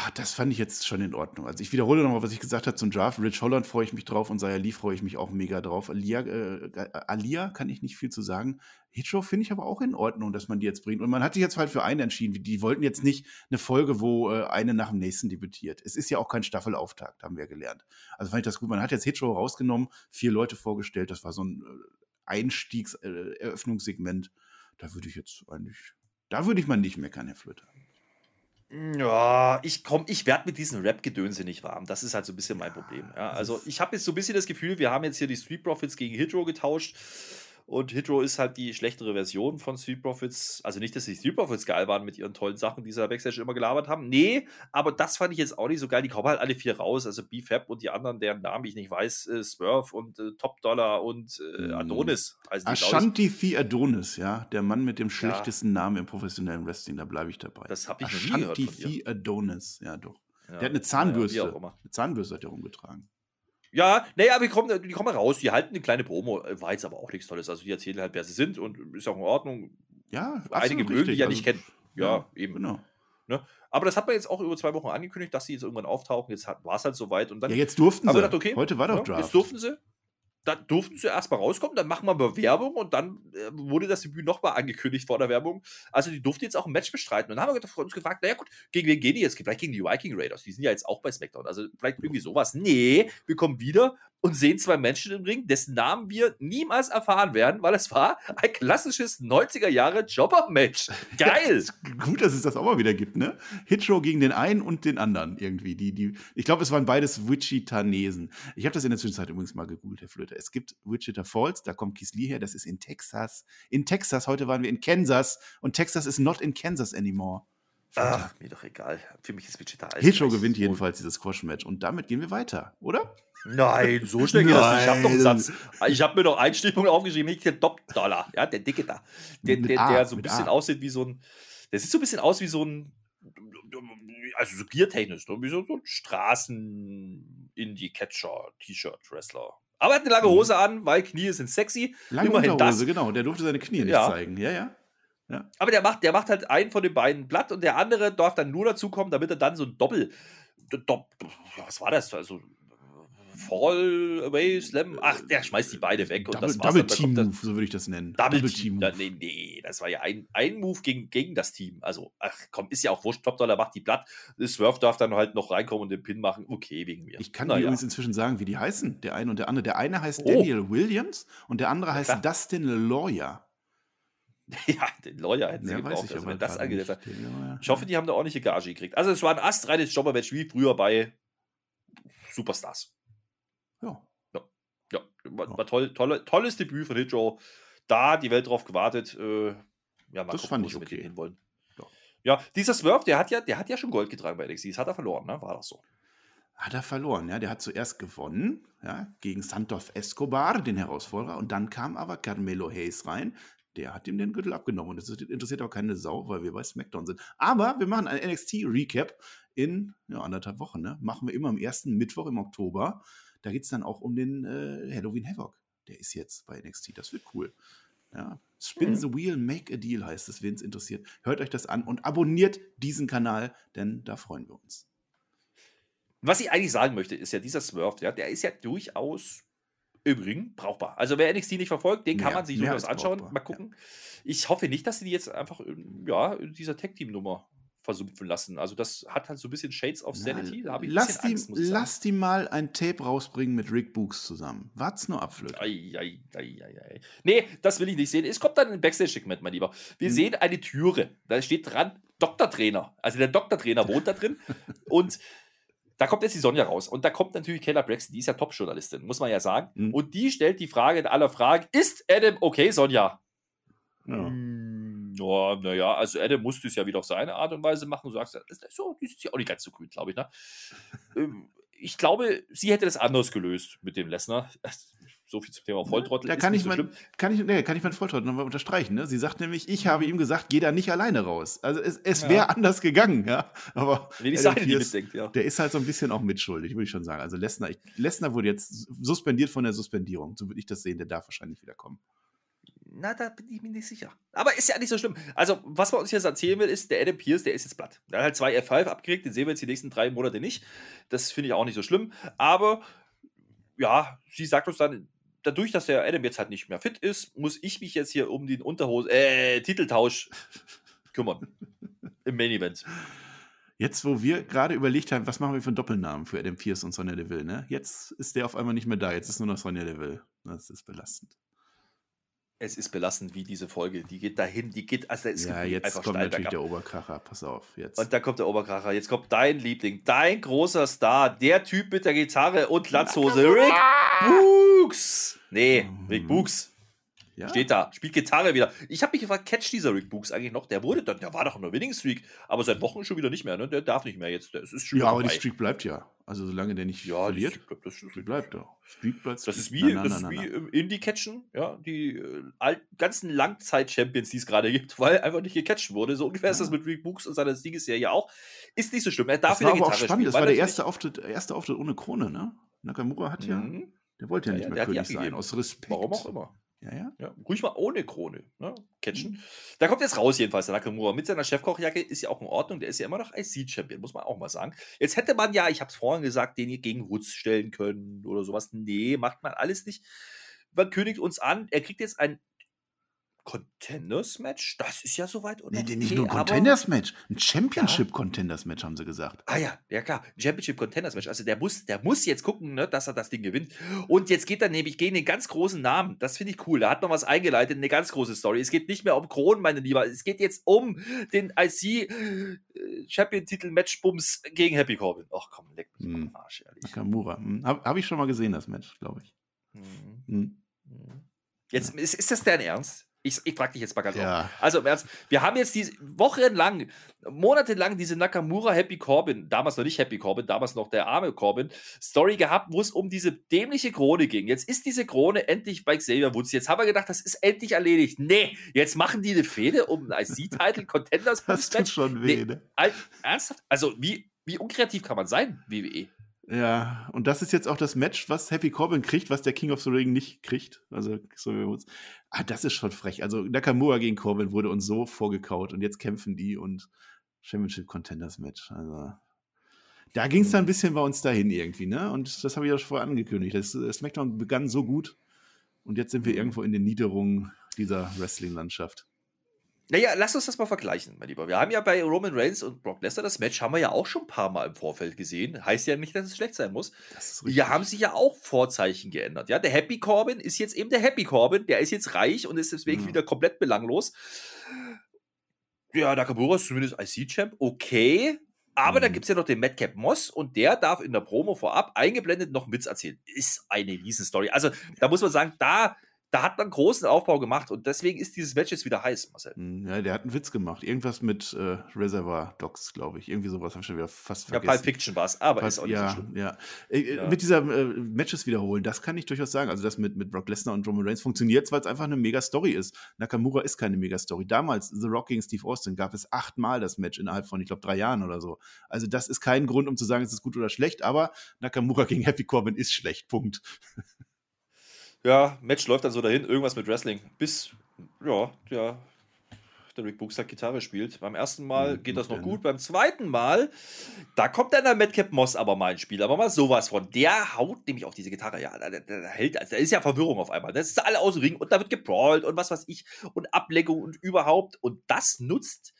Ach, das fand ich jetzt schon in Ordnung. Also ich wiederhole nochmal, was ich gesagt habe zum Draft. Rich Holland freue ich mich drauf und Saya Lee freue ich mich auch mega drauf. Alia, äh, Alia kann ich nicht viel zu sagen. Hitcho finde ich aber auch in Ordnung, dass man die jetzt bringt. Und man hat sich jetzt halt für einen entschieden. Die wollten jetzt nicht eine Folge, wo äh, eine nach dem nächsten debütiert. Es ist ja auch kein Staffelauftakt, haben wir gelernt. Also fand ich das gut. Man hat jetzt Hitcho rausgenommen, vier Leute vorgestellt. Das war so ein äh, Einstiegs-Eröffnungssegment. da würde ich jetzt eigentlich, da würde ich mal nicht meckern, Herr Flöter. Ja, ich komm, ich werde mit diesem Rap-Gedönse nicht warm. Das ist halt so ein bisschen mein Problem. Ja, also ich habe jetzt so ein bisschen das Gefühl, wir haben jetzt hier die Street Profits gegen Hitro getauscht. Und Hitro ist halt die schlechtere Version von Street Profits. Also nicht, dass die Street Profits geil waren mit ihren tollen Sachen, die sie da Backstage immer gelabert haben. Nee, aber das fand ich jetzt auch nicht so geil. Die kommen halt alle vier raus. Also BFAB und die anderen, deren Namen ich nicht weiß, äh, Swerve und äh, Top Dollar und äh, Mm. Adonis. Also Ashanti The Adonis, ja, der Mann mit dem schlechtesten Namen im professionellen Wrestling, da bleibe ich dabei. Das hab ich noch nie gehört Ashanti. The Adonis, ja doch. ja, Der hat eine ja, Zahnbürste. immer. eine Zahnbürste hat er rumgetragen. Ja, naja, aber die kommen, die kommen raus, die halten eine kleine Promo, war jetzt aber auch nichts Tolles. Also die erzählen halt, wer sie sind und ist auch in Ordnung. Ja, Einige mögen die ja nicht Also, kennen. Ja, eben. Genau. Ne? Aber das hat man jetzt auch über zwei Wochen angekündigt, dass sie jetzt irgendwann auftauchen. Jetzt war es halt soweit. Und dann Ja, jetzt durften sie. gedacht, okay, Heute war doch ja, Draft. Jetzt durften sie. Dann durften sie erstmal rauskommen, dann machen wir Bewerbung und dann äh, wurde das Debüt nochmal angekündigt vor der Werbung. Also die durften jetzt auch ein Match bestreiten. Und dann haben wir uns gefragt, naja gut, gegen wen gehen die jetzt? Vielleicht gegen die Viking Raiders. Die sind ja jetzt auch bei SmackDown. Also vielleicht irgendwie sowas. Nee, wir kommen wieder und sehen zwei Menschen im Ring, dessen Namen wir niemals erfahren werden, weil es war ein klassisches 90er Jahre Jobber-Match. Geil! Ist Gut, dass es das auch mal wieder gibt, ne? Hitro gegen den einen und den anderen irgendwie. Die, die, ich glaube, es waren beides Wichitanesen. Ich habe das in der Zwischenzeit übrigens mal gegoogelt, Herr Flöte. Es gibt Wichita Falls, da kommt Kiss Lee her, das ist in Texas. In Texas, heute waren wir in Kansas und Texas ist not in Kansas anymore. Ach, mir doch egal. Für mich ist Wichita alles gleich. gewinnt jedenfalls dieses Squash-Match und damit gehen wir weiter, oder? Nein, so schnell geht das nicht. Ich habe doch einen. Satz. Ich habe mir noch Einstimmung aufgeschrieben, nicht der Top-Dollar. Ja, der Dicke da. Der, der, A, der so ein bisschen A. aussieht wie so ein. Der sieht so ein bisschen aus wie so ein. Also so giertechnisch, ne? wie so, so ein Straßen-Indie-Catcher-T-Shirt-Wrestler. Aber er hat eine lange Hose an, weil Knie sind sexy. Lange Immerhin Unterhose, das. genau. Der durfte seine Knie nicht Ja. zeigen. Ja, ja. Aber der macht, der macht halt einen von den beiden platt und der andere darf dann nur dazukommen, damit er dann so ein Doppel. Dopp, ja, was war das? Also. Fall Away Slam. Ach, der schmeißt die beide weg. Und Double, das war's Double Team Move, so würde ich das nennen. Double, Team. Move. Nee, nee, das war ja ein, ein Move gegen, gegen das Team. Also, ach komm, ist ja auch wurscht. Top Dollar macht die platt. Swerve darf dann halt noch reinkommen und den Pin machen. Okay, wegen mir. Ich kann Na dir ja. übrigens inzwischen sagen, wie die heißen. Der eine und der andere. Der eine heißt Oh. Daniel Williams und der andere heißt klar. Dustin Lawyer. Ja, den Lawyer hätten sie weiß gebraucht. ich Also, wenn das angesetzt hat. Ich hoffe, die haben da ordentliche Gage gekriegt. Also, es war ein astreines Jobbermatch wie früher bei Superstars. War, war toll, tolle, tolles Debüt von Hitro. Da die Welt drauf gewartet. Äh, ja, mal Das gucken, fand ich okay. hinwollen. Ja. Ja, dieser Swerve, der hat ja, der hat ja schon Gold getragen bei NXT. Das hat er verloren, ne? War das so? Hat er verloren, ja. Der hat zuerst gewonnen, ja, gegen Santos Escobar, den Herausforderer. Und dann kam aber Carmelo Hayes rein. Der hat ihm den Gürtel abgenommen. Und das interessiert auch keine Sau, weil wir bei SmackDown sind. Aber wir machen ein NXT-Recap in ja, anderthalb Wochen. Ne? Machen wir immer am ersten Mittwoch im Oktober. Da geht es dann auch um den äh, Halloween Havoc. Der ist jetzt bei NXT. Das wird cool. Ja. Spin Mhm. the Wheel, Make a Deal heißt es, wen es interessiert. Hört euch das an und abonniert diesen Kanal, denn da freuen wir uns. Was ich eigentlich sagen möchte, ist ja, dieser Swerve, ja, der ist ja durchaus im Ring brauchbar. Also wer NXT nicht verfolgt, den kann Mehr- man sich durchaus anschauen. brauchbar, Mal gucken. Ich hoffe nicht, dass sie die jetzt einfach in, ja, in dieser Tag-Team-Nummer versumpfen lassen. Also das hat halt so ein bisschen Shades of Sanity. Da habe ich lass, die, Angst, lass die mal ein Tape rausbringen mit Rick Books zusammen. Wart's nur ab, Flöte. Ei, ei, ei, ei, ei. Nee, das will ich nicht sehen. Es kommt dann ein Backstage-Segment, mein Lieber. Wir Hm. sehen eine Türe. Da steht dran Doktortrainer. Also der Doktortrainer wohnt da drin. Und da kommt jetzt die Sonja raus. Und da kommt natürlich Kayla Braxton, die ist ja Top-Journalistin, muss man ja sagen. Hm. Und die stellt die Frage in aller Fragen: Ist Adam okay, Sonja? Ja. Hm, Ja, naja, also Adam musste es ja wieder auf seine Art und Weise machen. Du sagst, so, die ist ja auch nicht ganz so grün, glaube ich. Ne? Ähm, ich glaube, sie hätte das anders gelöst mit dem Lesnar. So viel zum Thema Volltrottel. Da kann ich, so mein, kann ich, nee, kann ich meinen Volltrottel nochmal unterstreichen. Ne? Sie sagt nämlich, ich habe ihm gesagt, geh da nicht alleine raus. Also es, es Ja. wäre anders gegangen, ja. Aber Wenigstens Adam eine, die mitdenkt, ja. der ist halt so ein bisschen auch mitschuldig, würde ich schon sagen. Also Lesnar, ich, Lesnar wurde jetzt suspendiert von der Suspendierung. So würde ich das sehen, der darf wahrscheinlich wieder kommen. Na, da bin ich mir nicht sicher. Aber ist ja nicht so schlimm. Also, was man uns jetzt erzählen will, ist, der Adam Pierce, der ist jetzt platt. Der hat halt zwei F5 abgekriegt, den sehen wir jetzt die nächsten drei Monate nicht. Das finde ich auch nicht so schlimm. Aber, ja, sie sagt uns dann, dadurch, dass der Adam jetzt halt nicht mehr fit ist, muss ich mich jetzt hier um den Unterhose, äh, Titeltausch kümmern. Im Main Event. Jetzt, wo wir gerade überlegt haben, was machen wir für einen Doppelnamen für Adam Pierce und Sonja Deville, ne? Jetzt ist der auf einmal nicht mehr da. Jetzt ist nur noch Sonja Deville. Das ist belastend. Es ist belastend, wie diese Folge. Die geht dahin, die geht, also es ja, geht jetzt einfach kommt natürlich bergab. der Oberkracher. Pass auf, jetzt. Und da kommt der Oberkracher. Jetzt kommt dein Liebling, dein großer Star, der Typ mit der Gitarre und Latzhose, Rick Books. Nee, Rick Mhm. Books. ja? Steht da, spielt Gitarre wieder. Ich habe mich gefragt, catch dieser Rick Books eigentlich noch? Der wurde dann, der war doch in der Winning Streak, aber seit Wochen schon wieder nicht mehr, ne? Der darf nicht mehr jetzt. Das ist schon Ja, aber die. Streak bleibt ja. Also solange der nicht ja, verliert, das, ist- Streak bleibt doch. Streak bleibt das ist wie, Na, na, das na, ist wie im Indie-Catchen, ja, die äh, alt, ganzen Langzeit-Champions, die es gerade gibt, weil einfach nicht gecatcht wurde. So ungefähr ist das mit Rick Books und seiner Siegesserie auch. Ist nicht so schlimm. Er darf Das war wieder aber auch spannend. spielen. Das war der erste Auftritt, erste Auftritt ohne Krone, ne? Nakamura hat ja, Mhm. der wollte ja Ja, nicht ja, mehr König sein, aus Respekt. Warum auch immer. Ja, ja. Ja, ruhig mal ohne Krone. Ne? Catchen. Da kommt jetzt raus, jedenfalls, der Nakamura. Mit seiner Chefkochjacke ist ja auch in Ordnung. Der ist ja immer noch IC-Champion, muss man auch mal sagen. Jetzt hätte man ja, ich habe es vorhin gesagt, den hier gegen Woods stellen können oder sowas. Nee, macht man alles nicht. Man kündigt uns an, er kriegt jetzt ein Contenders-Match? Das ist ja soweit, oder? Nee, nicht nur ein Contenders-Match. Ein Championship-Contenders-Match, haben sie gesagt. Ah ja, ja klar, Championship Contenders Match. Also der muss, der muss jetzt gucken, ne, dass er das Ding gewinnt. Und jetzt geht er nämlich gegen den ganz großen Namen. Das finde ich cool. Da hat noch was eingeleitet, eine ganz große Story. Es geht nicht mehr um Kronen, meine Lieber. Es geht jetzt um den IC äh, Champion Titel Match Bums gegen Happy Corbin. Ach komm, leck mich Hm. am Arsch, ehrlich. Nakamura. Hm. Habe hab ich schon mal gesehen, das Match, glaube ich. Mhm. Hm. Mhm. Jetzt ist, ist das dein Ernst? Ich, ich frage dich jetzt mal ganz offen. Ja. Also im Ernst, wir haben jetzt diese wochenlang, monatelang diese Nakamura Happy Corbin, damals noch nicht Happy Corbin, damals noch der arme Corbin, Story gehabt, wo es um diese dämliche Krone ging. Jetzt ist diese Krone endlich bei Xavier Woods. Jetzt haben wir gedacht, das ist endlich erledigt. Nee, jetzt machen die eine Fehde um ein IC-Title, Contenders Das tut schon weh, ne? Ernsthaft? Also wie, wie unkreativ kann man sein? WWE? Ja, und das ist jetzt auch das Match, was Happy Corbin kriegt, was der King of the Ring nicht kriegt. Also, so wie wir uns. Ah, das ist schon frech. Also, Nakamura gegen Corbin wurde uns so vorgekaut und jetzt kämpfen die und Championship Contenders Match. Also, da ging es dann ein bisschen bei uns dahin irgendwie, ne? Und das habe ich ja schon vorher angekündigt. Das, das SmackDown begann so gut und jetzt sind wir irgendwo in den Niederungen dieser Wrestling-Landschaft. Naja, lass uns das mal vergleichen, mein Lieber. Wir haben ja bei Roman Reigns und Brock Lesnar das Match haben wir ja auch schon ein paar Mal im Vorfeld gesehen. Heißt ja nicht, dass es schlecht sein muss. Hier haben sich ja auch Vorzeichen geändert. Ja, der Happy Corbin ist jetzt eben der Happy Corbin. Der ist jetzt reich und ist deswegen Ja. wieder komplett belanglos. Ja, Nakamura ist zumindest IC-Champ. Okay. Aber da Mhm. gibt es ja noch den Madcap Moss und der darf in der Promo vorab eingeblendet noch einen Witz erzählen. Ist eine Riesenstory. Also, da muss man sagen, da, da hat man großen Aufbau gemacht und deswegen ist dieses Match jetzt wieder heiß, Marcel. Hm, Ja, der hat einen Witz gemacht. Irgendwas mit äh, Reservoir Dogs, glaube ich. Irgendwie sowas habe ich schon wieder fast Ja, vergessen. Pulp Fiction war es, aber Pulp- ist auch nicht ja, so schlimm. ja. Äh, äh, Ja. Mit dieser äh, Matches wiederholen, das kann ich durchaus sagen. Also das mit, mit Brock Lesnar und Roman Reigns funktioniert, weil es einfach eine Mega-Story ist. Nakamura ist keine Mega-Story. Damals, The Rock gegen Steve Austin, gab es achtmal das Match innerhalb von, ich glaube, drei Jahren oder so. Also das ist kein Grund, um zu sagen, es ist gut oder schlecht, aber Nakamura gegen Happy Corbin ist schlecht. Punkt. Ja, Match läuft dann so dahin, irgendwas mit Wrestling. Bis, ja, ja, der Rick Books Gitarre spielt. Beim ersten Mal Mhm, geht das noch gut. Beim zweiten Mal, da kommt dann der Madcap Moss aber mal ins Spiel. Aber mal sowas von. Der haut nämlich auf diese Gitarre. Ja, da, da, da hält, also da ist ja Verwirrung auf einmal. Das ist alle aus dem Ring und da wird gebrawlt und was weiß ich und Ablenkung und überhaupt. Und das nutzt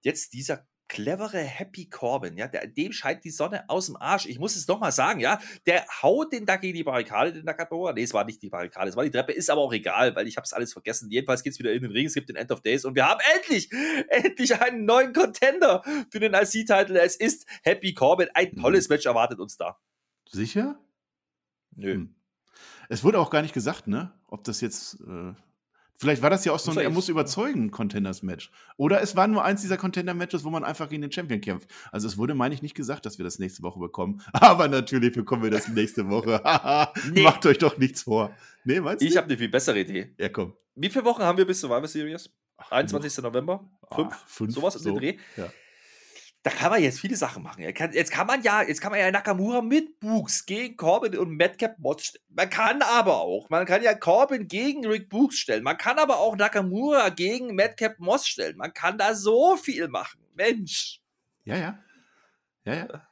jetzt dieser clevere Happy Corbin, ja, der, dem scheint die Sonne aus dem Arsch. Ich muss es noch mal sagen, ja, der haut den da gegen die Barrikade, den Nakamura. Nee, es war nicht die Barrikade, es war die Treppe, ist aber auch egal, weil ich habe es alles vergessen. Jedenfalls geht's wieder in den Ring, es gibt den End of Days und wir haben endlich, endlich einen neuen Contender für den IC-Titel. Es ist Happy Corbin. Ein Mhm. tolles Match erwartet uns da. Sicher? Nö. Hm. Es wurde auch gar nicht gesagt, ne? Ob das jetzt. Äh, vielleicht war das ja auch so ein, er muss überzeugen, Contenders-Match. Oder es war nur eins dieser Contender-Matches, wo man einfach gegen den Champion kämpft. Also es wurde, meine ich, nicht gesagt, dass wir das nächste Woche bekommen. Aber natürlich bekommen wir das nächste Woche. Haha, Nee. Macht euch doch nichts vor. Nee, meinst du? Ich habe eine viel bessere Idee. ja, komm. Wie viele Wochen haben wir bis Survivor Series? Ach, 21. November? Ah, Fünf? fünf, Sowas um so. den Dreh? Ja. Da kann man jetzt viele Sachen machen. Jetzt kann man ja, jetzt kann man ja Nakamura mit Books gegen Corbin und Madcap Moss stellen. Man kann aber auch, man kann ja Corbin gegen Rick Books stellen. Man kann aber auch Nakamura gegen Madcap Moss stellen. Man kann da so viel machen. Mensch. Ja, ja. Ja, ja.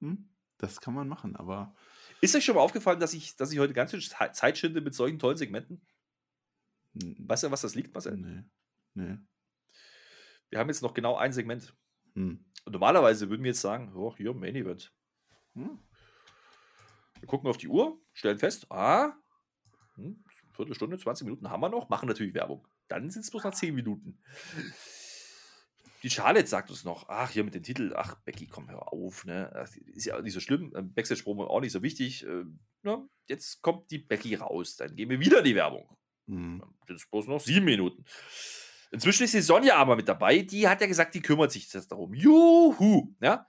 Hm, das kann man machen, aber. Ist euch schon mal aufgefallen, dass ich, dass ich heute ganz schön Zeit schinde mit solchen tollen Segmenten? hm, Weißt du, was das liegt, Marcel? Nee. Nee. Wir haben jetzt noch genau ein Segment. Hm. Normalerweise würden wir jetzt sagen, oh, hier, Main Event. Hm. Wir gucken auf die Uhr, stellen fest, ah, hm, Viertelstunde, 20 Minuten haben wir noch, machen natürlich Werbung. Dann sind es bloß noch 10 Minuten. Die Charlotte sagt uns noch, ach, hier mit dem Titel, ach, Becky, komm, hör auf, ne? Ist ja nicht so schlimm, ähm, Backstage-Promo auch nicht so wichtig. ähm, Ja, jetzt kommt die Becky raus, dann gehen wir wieder in die Werbung. Hm. Jetzt bloß noch sieben Minuten. Inzwischen ist die Sonja aber mit dabei. Die hat ja gesagt, die kümmert sich jetzt darum. Juhu! Ja?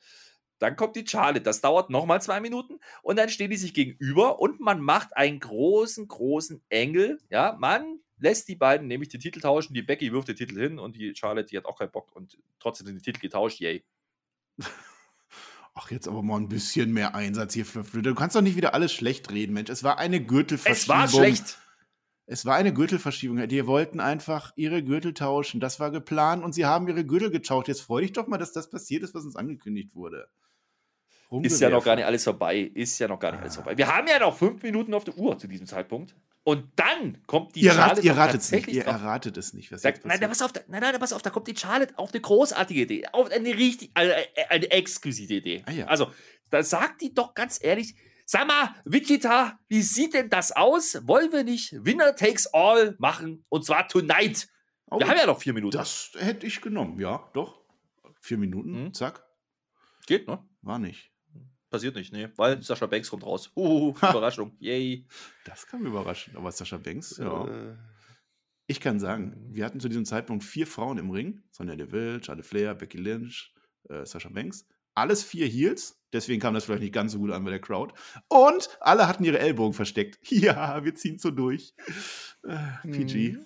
Dann kommt die Charlotte. Das dauert nochmal zwei Minuten. Und dann stehen die sich gegenüber und man macht einen großen, großen Engel. Ja, man lässt die beiden nämlich die Titel tauschen. Die Becky wirft den Titel hin und die Charlotte, die hat auch keinen Bock. Und trotzdem sind die Titel getauscht. Yay. Ach, jetzt aber mal ein bisschen mehr Einsatz hier für Flöte. Du kannst doch nicht wieder alles schlecht reden, Mensch. Es war eine Gürtelverschiebung. Es war schlecht. Es war eine Gürtelverschiebung. Die wollten einfach ihre Gürtel tauschen. Das war geplant und sie haben ihre Gürtel getauscht. Jetzt freu dich doch mal, dass das passiert ist, was uns angekündigt wurde. Ist ja noch gar nicht alles vorbei. Ist ja noch gar nicht ah. alles vorbei. Wir haben ja noch fünf Minuten auf der Uhr zu diesem Zeitpunkt. Und dann kommt die ihr Charlotte. Rat, ihr ratet es nicht. Ihr erratet es nicht, was da, jetzt Nein, pass auf, da, nein, nein, pass auf, da kommt die Charlotte auf eine großartige Idee. Auf eine richtig, also eine exklusive Idee. Ah, ja. Also, da sagt die doch ganz ehrlich, sag mal, Wichita, wie sieht denn das aus? Wollen wir nicht Winner takes all machen? Und zwar tonight. Oh, wir haben ja noch vier Minuten. Das hätte ich genommen, ja, doch. Vier Minuten, mhm. zack. Geht, ne? War nicht. Passiert nicht, nee. Weil Sascha Banks kommt raus. Uh, Überraschung. Yay. Das kann mich überraschen. Aber Sascha Banks, ja. Äh. Ich kann sagen, wir hatten zu diesem Zeitpunkt vier Frauen im Ring. Sonja Deville, Charlotte Flair, Becky Lynch, äh, Sascha Banks. Alles vier Heels. Deswegen kam das vielleicht nicht ganz so gut an bei der Crowd. Und alle hatten ihre Ellbogen versteckt. Ja, wir ziehen so durch. Äh, PG. Mhm.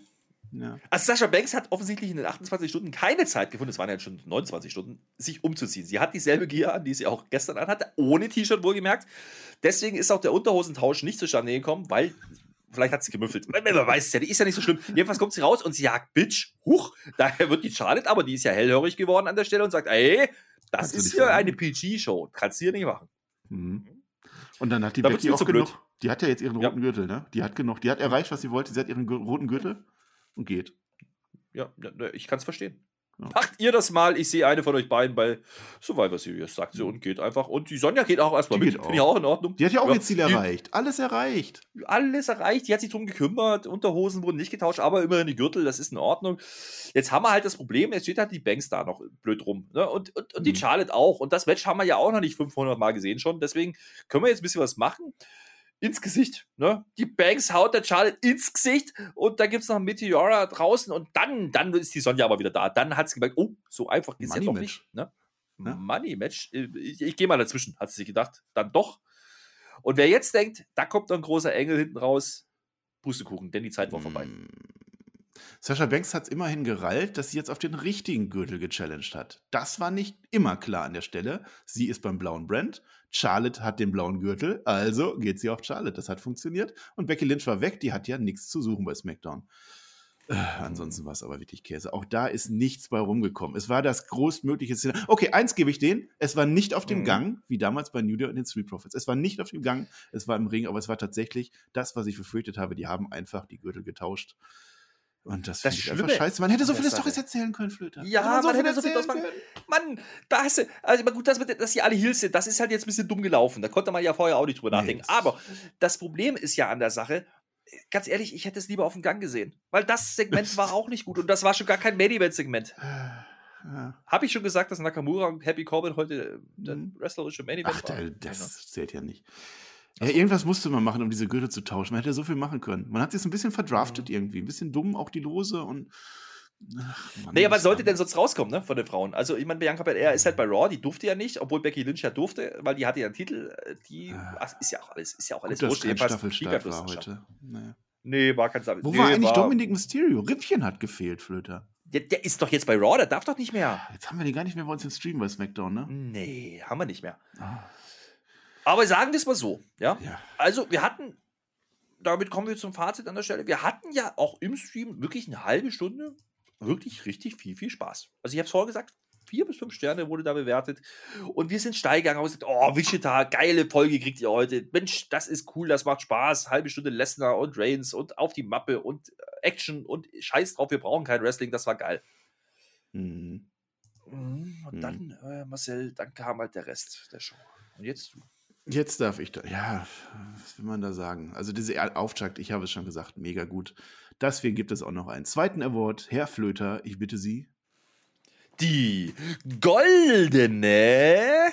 Ja. Also Sascha Banks hat offensichtlich in den 28 Stunden keine Zeit gefunden, es waren ja schon 29 Stunden, sich umzuziehen. Sie hat dieselbe Gier an, die sie auch gestern anhatte, ohne T-Shirt wohlgemerkt. Deswegen ist auch der Unterhosentausch nicht zustande gekommen, weil vielleicht hat sie gemüffelt. Man weiß es ja, die ist ja nicht so schlimm. Jedenfalls kommt sie raus und sie jagt Bitch. Huch, daher wird die Charlotte, aber die ist ja hellhörig geworden an der Stelle und sagt, ey, das Kannst ist hier sagen. eine PG-Show. Kannst du hier nicht machen. Mhm. Und dann hat die da Becky auch genug. Blöd. Die hat ja jetzt ihren roten ja. Gürtel, ne? Die hat genug. Die hat erreicht, was sie wollte. Sie hat ihren roten Gürtel und geht. Ja, ich kann es verstehen. Macht ihr das mal, ich sehe eine von euch beiden bei Survivor Series, sagt sie und geht einfach. Und die Sonja geht auch erstmal mit. Finde ich auch in Ordnung. Die hat ja auch ja, ihr Ziel erreicht. Alles erreicht. Alles erreicht. Die hat sich drum gekümmert. Unterhosen wurden nicht getauscht, aber immerhin die Gürtel, das ist in Ordnung. Jetzt haben wir halt das Problem, jetzt steht halt die Banks da noch blöd rum. Ne? Und, und, und die mhm. Charlotte auch. Und das Match haben wir ja auch noch nicht 500 Mal gesehen schon. Deswegen können wir jetzt ein bisschen was machen ins Gesicht. Ne? Die Banks haut der Charlotte ins Gesicht und da gibt es noch Meteora draußen und dann, dann ist die Sonja aber wieder da. Dann hat sie gemerkt, oh, so einfach geht es ja doch nicht. Ne? Ja? Money Match. Ich, ich gehe mal dazwischen, hat sie sich gedacht. Dann doch. Und wer jetzt denkt, da kommt noch ein großer Engel hinten raus, Pustekuchen, denn die Zeit war vorbei. Mm. Sascha Banks hat es immerhin gerallt, dass sie jetzt auf den richtigen Gürtel gechallenged hat. Das war nicht immer klar an der Stelle. Sie ist beim blauen Brand. Charlotte hat den blauen Gürtel, also geht sie auf Charlotte. Das hat funktioniert. Und Becky Lynch war weg, die hat ja nichts zu suchen bei SmackDown. Äh, ansonsten war es aber wirklich Käse. Auch da ist nichts bei rumgekommen. Es war das großmögliche Szenario. Okay, eins gebe ich denen. Es war nicht auf dem mhm. Gang, wie damals bei New Day und den Street Profits. Es war nicht auf dem Gang, es war im Ring, aber es war tatsächlich das, was ich befürchtet habe. Die haben einfach die Gürtel getauscht. Und das, das ist einfach scheiße. Man hätte so viele Storys erzählen können, Flöter. Ja, man, so man hätte so viel machen Mann, da hast du, also gut, dass, dass die alle Heels sind, das ist halt jetzt ein bisschen dumm gelaufen. Da konnte man ja vorher auch nicht drüber nee, nachdenken. Aber das Problem ist ja an der Sache, ganz ehrlich, ich hätte es lieber auf dem Gang gesehen. Weil das Segment war auch nicht gut und das war schon gar kein Main-Event-Segment. Ja. Habe ich schon gesagt, dass Nakamura und Happy Corbin heute der mhm. wrestlerische Main-Event Ach, war? das zählt ja nicht. Ja, irgendwas musste man machen, um diese Gürtel zu tauschen. Man hätte so viel machen können. Man hat sich ein bisschen verdraftet mhm. irgendwie. Ein bisschen dumm, auch die Lose und. Ach, Mann, naja, was sollte denn sonst rauskommen, ne, von den Frauen? Also, ich meine, Bianca Belair ist halt bei Raw, die durfte ja nicht, obwohl Becky Lynch ja durfte, weil die hatte ja einen Titel. Äh, die ah. ach, ist ja auch alles, ist ja auch alles Gut, wurscht. Staffelstart war heute. Naja. Nee, war kein Staffel. Wo nee, war eigentlich war... Dominic Mysterio? Rippchen hat gefehlt, Flöter. Der, der, ist doch jetzt bei Raw, der darf doch nicht mehr. Jetzt haben wir den gar nicht mehr bei uns im Stream bei SmackDown, ne? Nee, haben wir nicht mehr. Ah. Aber sagen wir es mal so, ja? ja? Also, wir hatten, damit kommen wir zum Fazit an der Stelle, wir hatten ja auch im Stream wirklich eine halbe Stunde wirklich richtig viel, viel Spaß. Also, ich habe es vorher gesagt, vier bis fünf Sterne wurde da bewertet. Und wir sind steil gegangen und gesagt, oh, Wichita, geile Folge kriegt ihr heute. Mensch, das ist cool, das macht Spaß. Halbe Stunde Lesnar und Reigns und auf die Mappe und Action und Scheiß drauf, wir brauchen kein Wrestling, das war geil. Mhm. mhm und mhm. dann, äh, Marcel, dann kam halt der Rest der Show. Und jetzt du. Jetzt darf ich da, ja, was will man da sagen? Also diese Auftakt, ich habe es schon gesagt, mega gut. Deswegen gibt es auch noch einen zweiten Award. Herr Flöter, ich bitte Sie. Die goldene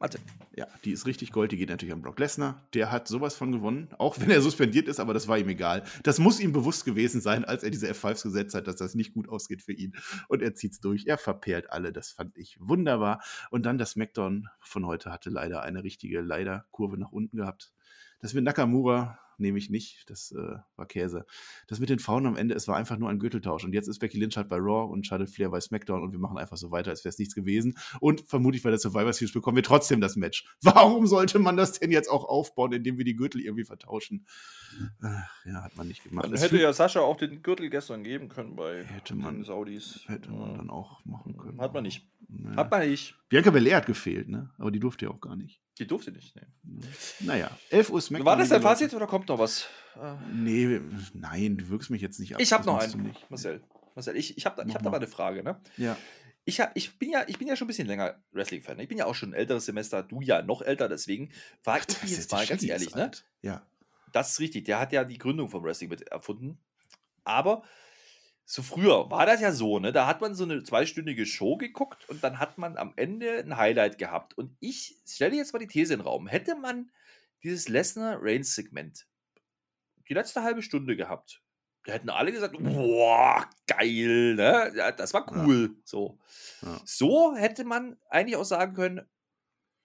Warte. Ja, die ist richtig gold. Die geht natürlich an Brock Lesnar. Der hat sowas von gewonnen, auch wenn er suspendiert ist, aber das war ihm egal. Das muss ihm bewusst gewesen sein, als er diese F5s gesetzt hat, dass das nicht gut ausgeht für ihn. Und er zieht es durch. Er verperlt alle. Das fand ich wunderbar. Und dann das Smackdown von heute hatte leider eine richtige, leider Kurve nach unten gehabt. Das mit Nakamura nehme ich nicht. Das äh, war Käse. Das mit den Frauen am Ende, es war einfach nur ein Gürteltausch. Und jetzt ist Becky Lynch halt bei Raw und Charlotte Flair bei SmackDown und wir machen einfach so weiter, als wäre es nichts gewesen. Und vermutlich bei der Survivor Series bekommen wir trotzdem das Match. Warum sollte man das denn jetzt auch aufbauen, indem wir die Gürtel irgendwie vertauschen? Ach, ja, hat man nicht gemacht. Es hätte ja Sascha auch den Gürtel gestern geben können bei Hätte man- den Saudis. hätte man dann auch machen können. Hat man nicht. Nee. Hat man nicht. Bianca Belair hat gefehlt, ne? Aber die durfte ja auch gar nicht. Die durfte nicht. Nee. Naja, 11 Uhr SmackDown. War das dein. Fazit oder kommt noch was? Äh, Nee, nein, du wirkst mich jetzt nicht ab. Ich habe noch einen. Marcel. Marcel, ich, ich habe da, ich hab da mal. eine Frage. Ne? Ja. Ich, hab, ich, bin ja, ich bin ja schon ein bisschen länger Wrestling-Fan. ne? Ich bin ja auch schon ein älteres Semester, du ja noch älter, deswegen war ich jetzt mal ganz ehrlich. Ne? Ja. Das ist richtig. Der hat ja die Gründung vom Wrestling mit erfunden. Aber so früher war das ja so, ne? Da hat man so eine zweistündige Show geguckt und dann hat man am Ende ein Highlight gehabt. Und ich stelle jetzt mal die These in den Raum. Hätte man dieses Lesnar-Reigns-Segment die letzte halbe Stunde gehabt, da hätten alle gesagt, boah, geil, ne? Ja, das war Ja. cool. So. Ja. So hätte man eigentlich auch sagen können,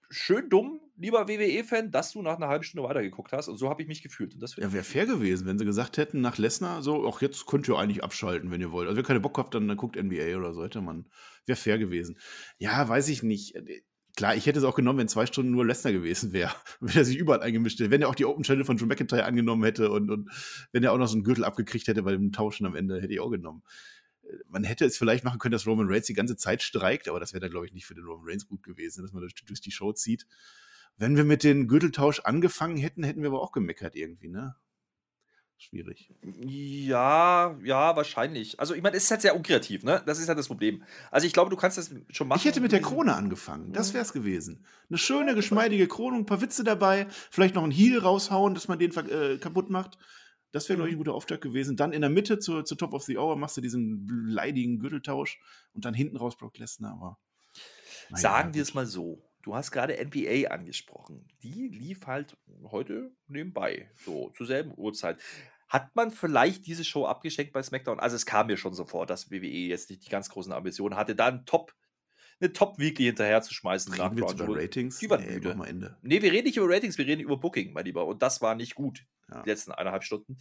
schön dumm, lieber WWE-Fan, dass du nach einer halben Stunde weitergeguckt hast. Und so habe ich mich gefühlt. Und das Ja, wäre fair gewesen, wenn sie gesagt hätten nach Lesnar, so, auch jetzt könnt ihr eigentlich abschalten, wenn ihr wollt. Also, ihr keine Bock habt, dann, dann guckt NBA oder so, hätte man. Wäre fair gewesen. Ja, weiß ich nicht. Äh, Klar, ich hätte es auch genommen, wenn zwei Stunden nur Lesnar gewesen wäre. Wenn er sich überall eingemischt hätte. Wenn er auch die Open Channel von Drew McIntyre angenommen hätte und, und wenn er auch noch so einen Gürtel abgekriegt hätte bei dem Tauschen am Ende, hätte ich auch genommen. Äh, Man hätte es vielleicht machen können, dass Roman Reigns die ganze Zeit streikt, aber das wäre dann, glaube ich, nicht für den Roman Reigns gut gewesen, dass man durch, durch die Show zieht. Wenn wir mit dem Gürteltausch angefangen hätten, hätten wir aber auch gemeckert irgendwie, ne? Schwierig. Ja, ja, wahrscheinlich. Also, ich meine, es ist halt sehr unkreativ, ne? Das ist halt das Problem. Also, ich glaube, du kannst das schon machen. Ich hätte mit der Krone angefangen. Das Ja. wäre es gewesen. Eine schöne, geschmeidige Krone, ein paar Witze dabei, vielleicht noch ein Heel raushauen, dass man den äh, kaputt macht. Das wäre, glaube ich, ein guter Auftakt gewesen. Dann in der Mitte zur, zur Top of the Hour machst du diesen leidigen Gürteltausch und dann hinten raus Brock Lesnar. Aber naja, Sagen wir es mal so. Du hast gerade NBA angesprochen. Die lief halt heute nebenbei, so zur selben Uhrzeit. Hat man vielleicht diese Show abgeschenkt bei SmackDown? Also es kam mir schon so vor, dass WWE jetzt nicht die ganz großen Ambitionen hatte, da ein Top, eine Top-Weekly hinterher zu schmeißen. Reden wir jetzt über. Ratings? Die waren nee, müde. wir Ende. Nee, wir reden nicht über Ratings, wir reden über Booking, mein Lieber. Und das war nicht gut, Ja. die letzten eineinhalb Stunden.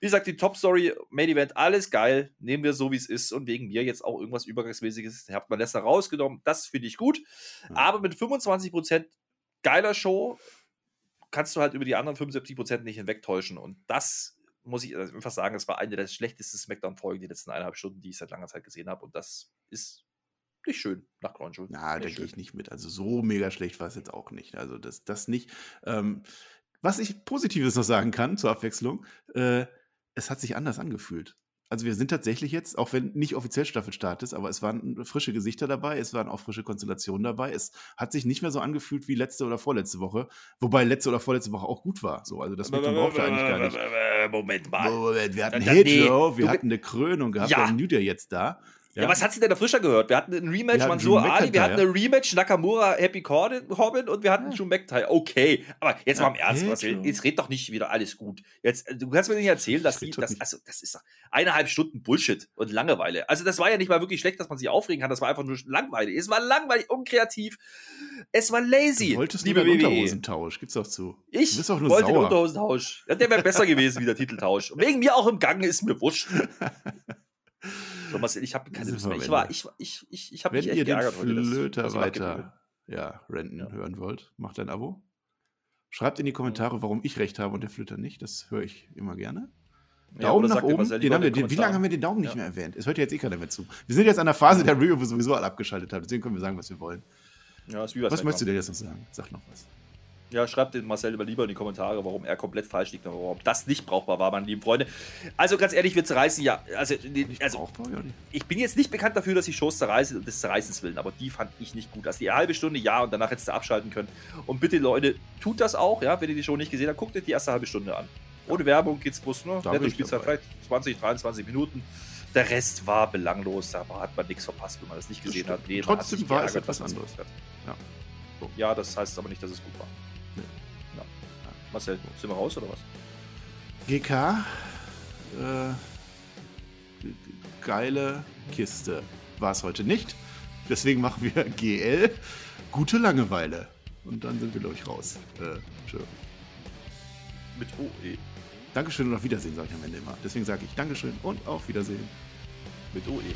Wie gesagt, die Top-Story, Main Event, alles geil. Nehmen wir so, wie es ist. Und wegen mir jetzt auch irgendwas Übergangsmäßiges. Habt man Lesnar rausgenommen. Das finde ich gut. Ja. Aber mit 25% geiler Show kannst du halt über die anderen 75% nicht hinwegtäuschen. Und das muss ich einfach sagen, das war eine der schlechtesten Smackdown-Folgen die letzten eineinhalb Stunden, die ich seit langer Zeit gesehen habe. Und das ist nicht schön nach Jewel. Na, da gehe ich nicht mit. Also so mega schlecht war es jetzt auch nicht. Also das, das nicht. Ähm, was ich Positives noch sagen kann zur Abwechslung, äh, es hat sich anders angefühlt. Also wir sind tatsächlich jetzt, auch wenn nicht offiziell Staffelstart ist, aber es waren frische Gesichter dabei, es waren auch frische Konstellationen dabei. Es hat sich nicht mehr so angefühlt wie letzte oder vorletzte Woche, wobei letzte oder vorletzte Woche auch gut war. So, also das Smackdown brauchte eigentlich gar nicht. Moment mal. Moment, wir hatten Show, wir hatten eine Krönung gehabt, Ja. dann New Day jetzt da. Ja, was hat sie denn da frischer gehört? Wir hatten ein Rematch Mansur Ali, wir hatten ein Rematch Nakamura Happy Corbin und wir hatten Ja. Drew McIntyre. Okay, aber jetzt Ja, mal im Ernst, Marcel, jetzt red doch nicht wieder alles gut. Jetzt, du kannst mir nicht erzählen, dass Das die, das, also das ist eineinhalb Stunden Bullshit und Langeweile. Also das war ja nicht mal wirklich schlecht, dass man sich aufregen kann, das war einfach nur langweilig. Es war langweilig, unkreativ, es war lazy, Du wolltest liebe lieber WWE. Unterhosentausch, gibt's doch zu. Ich wollte den sauer. Unterhosentausch. Ja, der wäre besser gewesen wie der Titeltausch. Und wegen mir auch im Gang ist mir wurscht. So, Marcel, ich habe keine Lust wir mehr. Ich war, ich, ich, ich, ich habe Wenn mich echt ihr den geärgert heute. dass- Flöter weiter ja, renten Ja. hören wollt, macht ein Abo. Schreibt in die Kommentare, warum ich recht habe und der Flöter nicht. Das höre ich immer gerne. Ja, Daumen oder nach oben. Den haben wir, den den, wie lange haben wir den Daumen nicht Ja. mehr erwähnt? Es hört ja jetzt eh keiner mehr zu. Wir sind jetzt an der Phase der Review, wo sowieso alle abgeschaltet haben. Deswegen können wir sagen, was wir wollen. Ja, Was möchtest du denn jetzt noch sagen? Sag noch was. Ja, schreibt den Marcel lieber lieber in die Kommentare, warum er komplett falsch liegt und warum das nicht brauchbar war, meine lieben Freunde. Also ganz ehrlich, wir zerreißen ja. Also, also brauchbar, ich bin jetzt nicht bekannt dafür, dass ich Shows zerreiße und des Zerreißens willen, aber die fand ich nicht gut. Also die halbe Stunde ja und danach hättest du abschalten können. Und bitte, Leute, tut das auch, ja, wenn ihr die Show nicht gesehen habt, guckt euch die erste halbe Stunde an. Ohne Werbung geht's bloß, ne? Nette bin ich Spielzeit, vielleicht 20, 23 Minuten. Der Rest war belanglos, da hat man nichts verpasst, wenn man das nicht Das gesehen stimmt. hat. hat Trotzdem sich war es etwas anderes. hat. Ja. So. Ja, das heißt aber nicht, dass es gut war. Marcel, sind wir raus oder was? GK, äh, geile Kiste. War es heute nicht. Deswegen machen wir GL, gute Langeweile. Und dann sind wir, glaube ich, raus. Äh, tschö. Mit OE. Dankeschön und auf Wiedersehen, sage ich am Ende immer. Deswegen sage ich Dankeschön und auf Wiedersehen. Mit OE.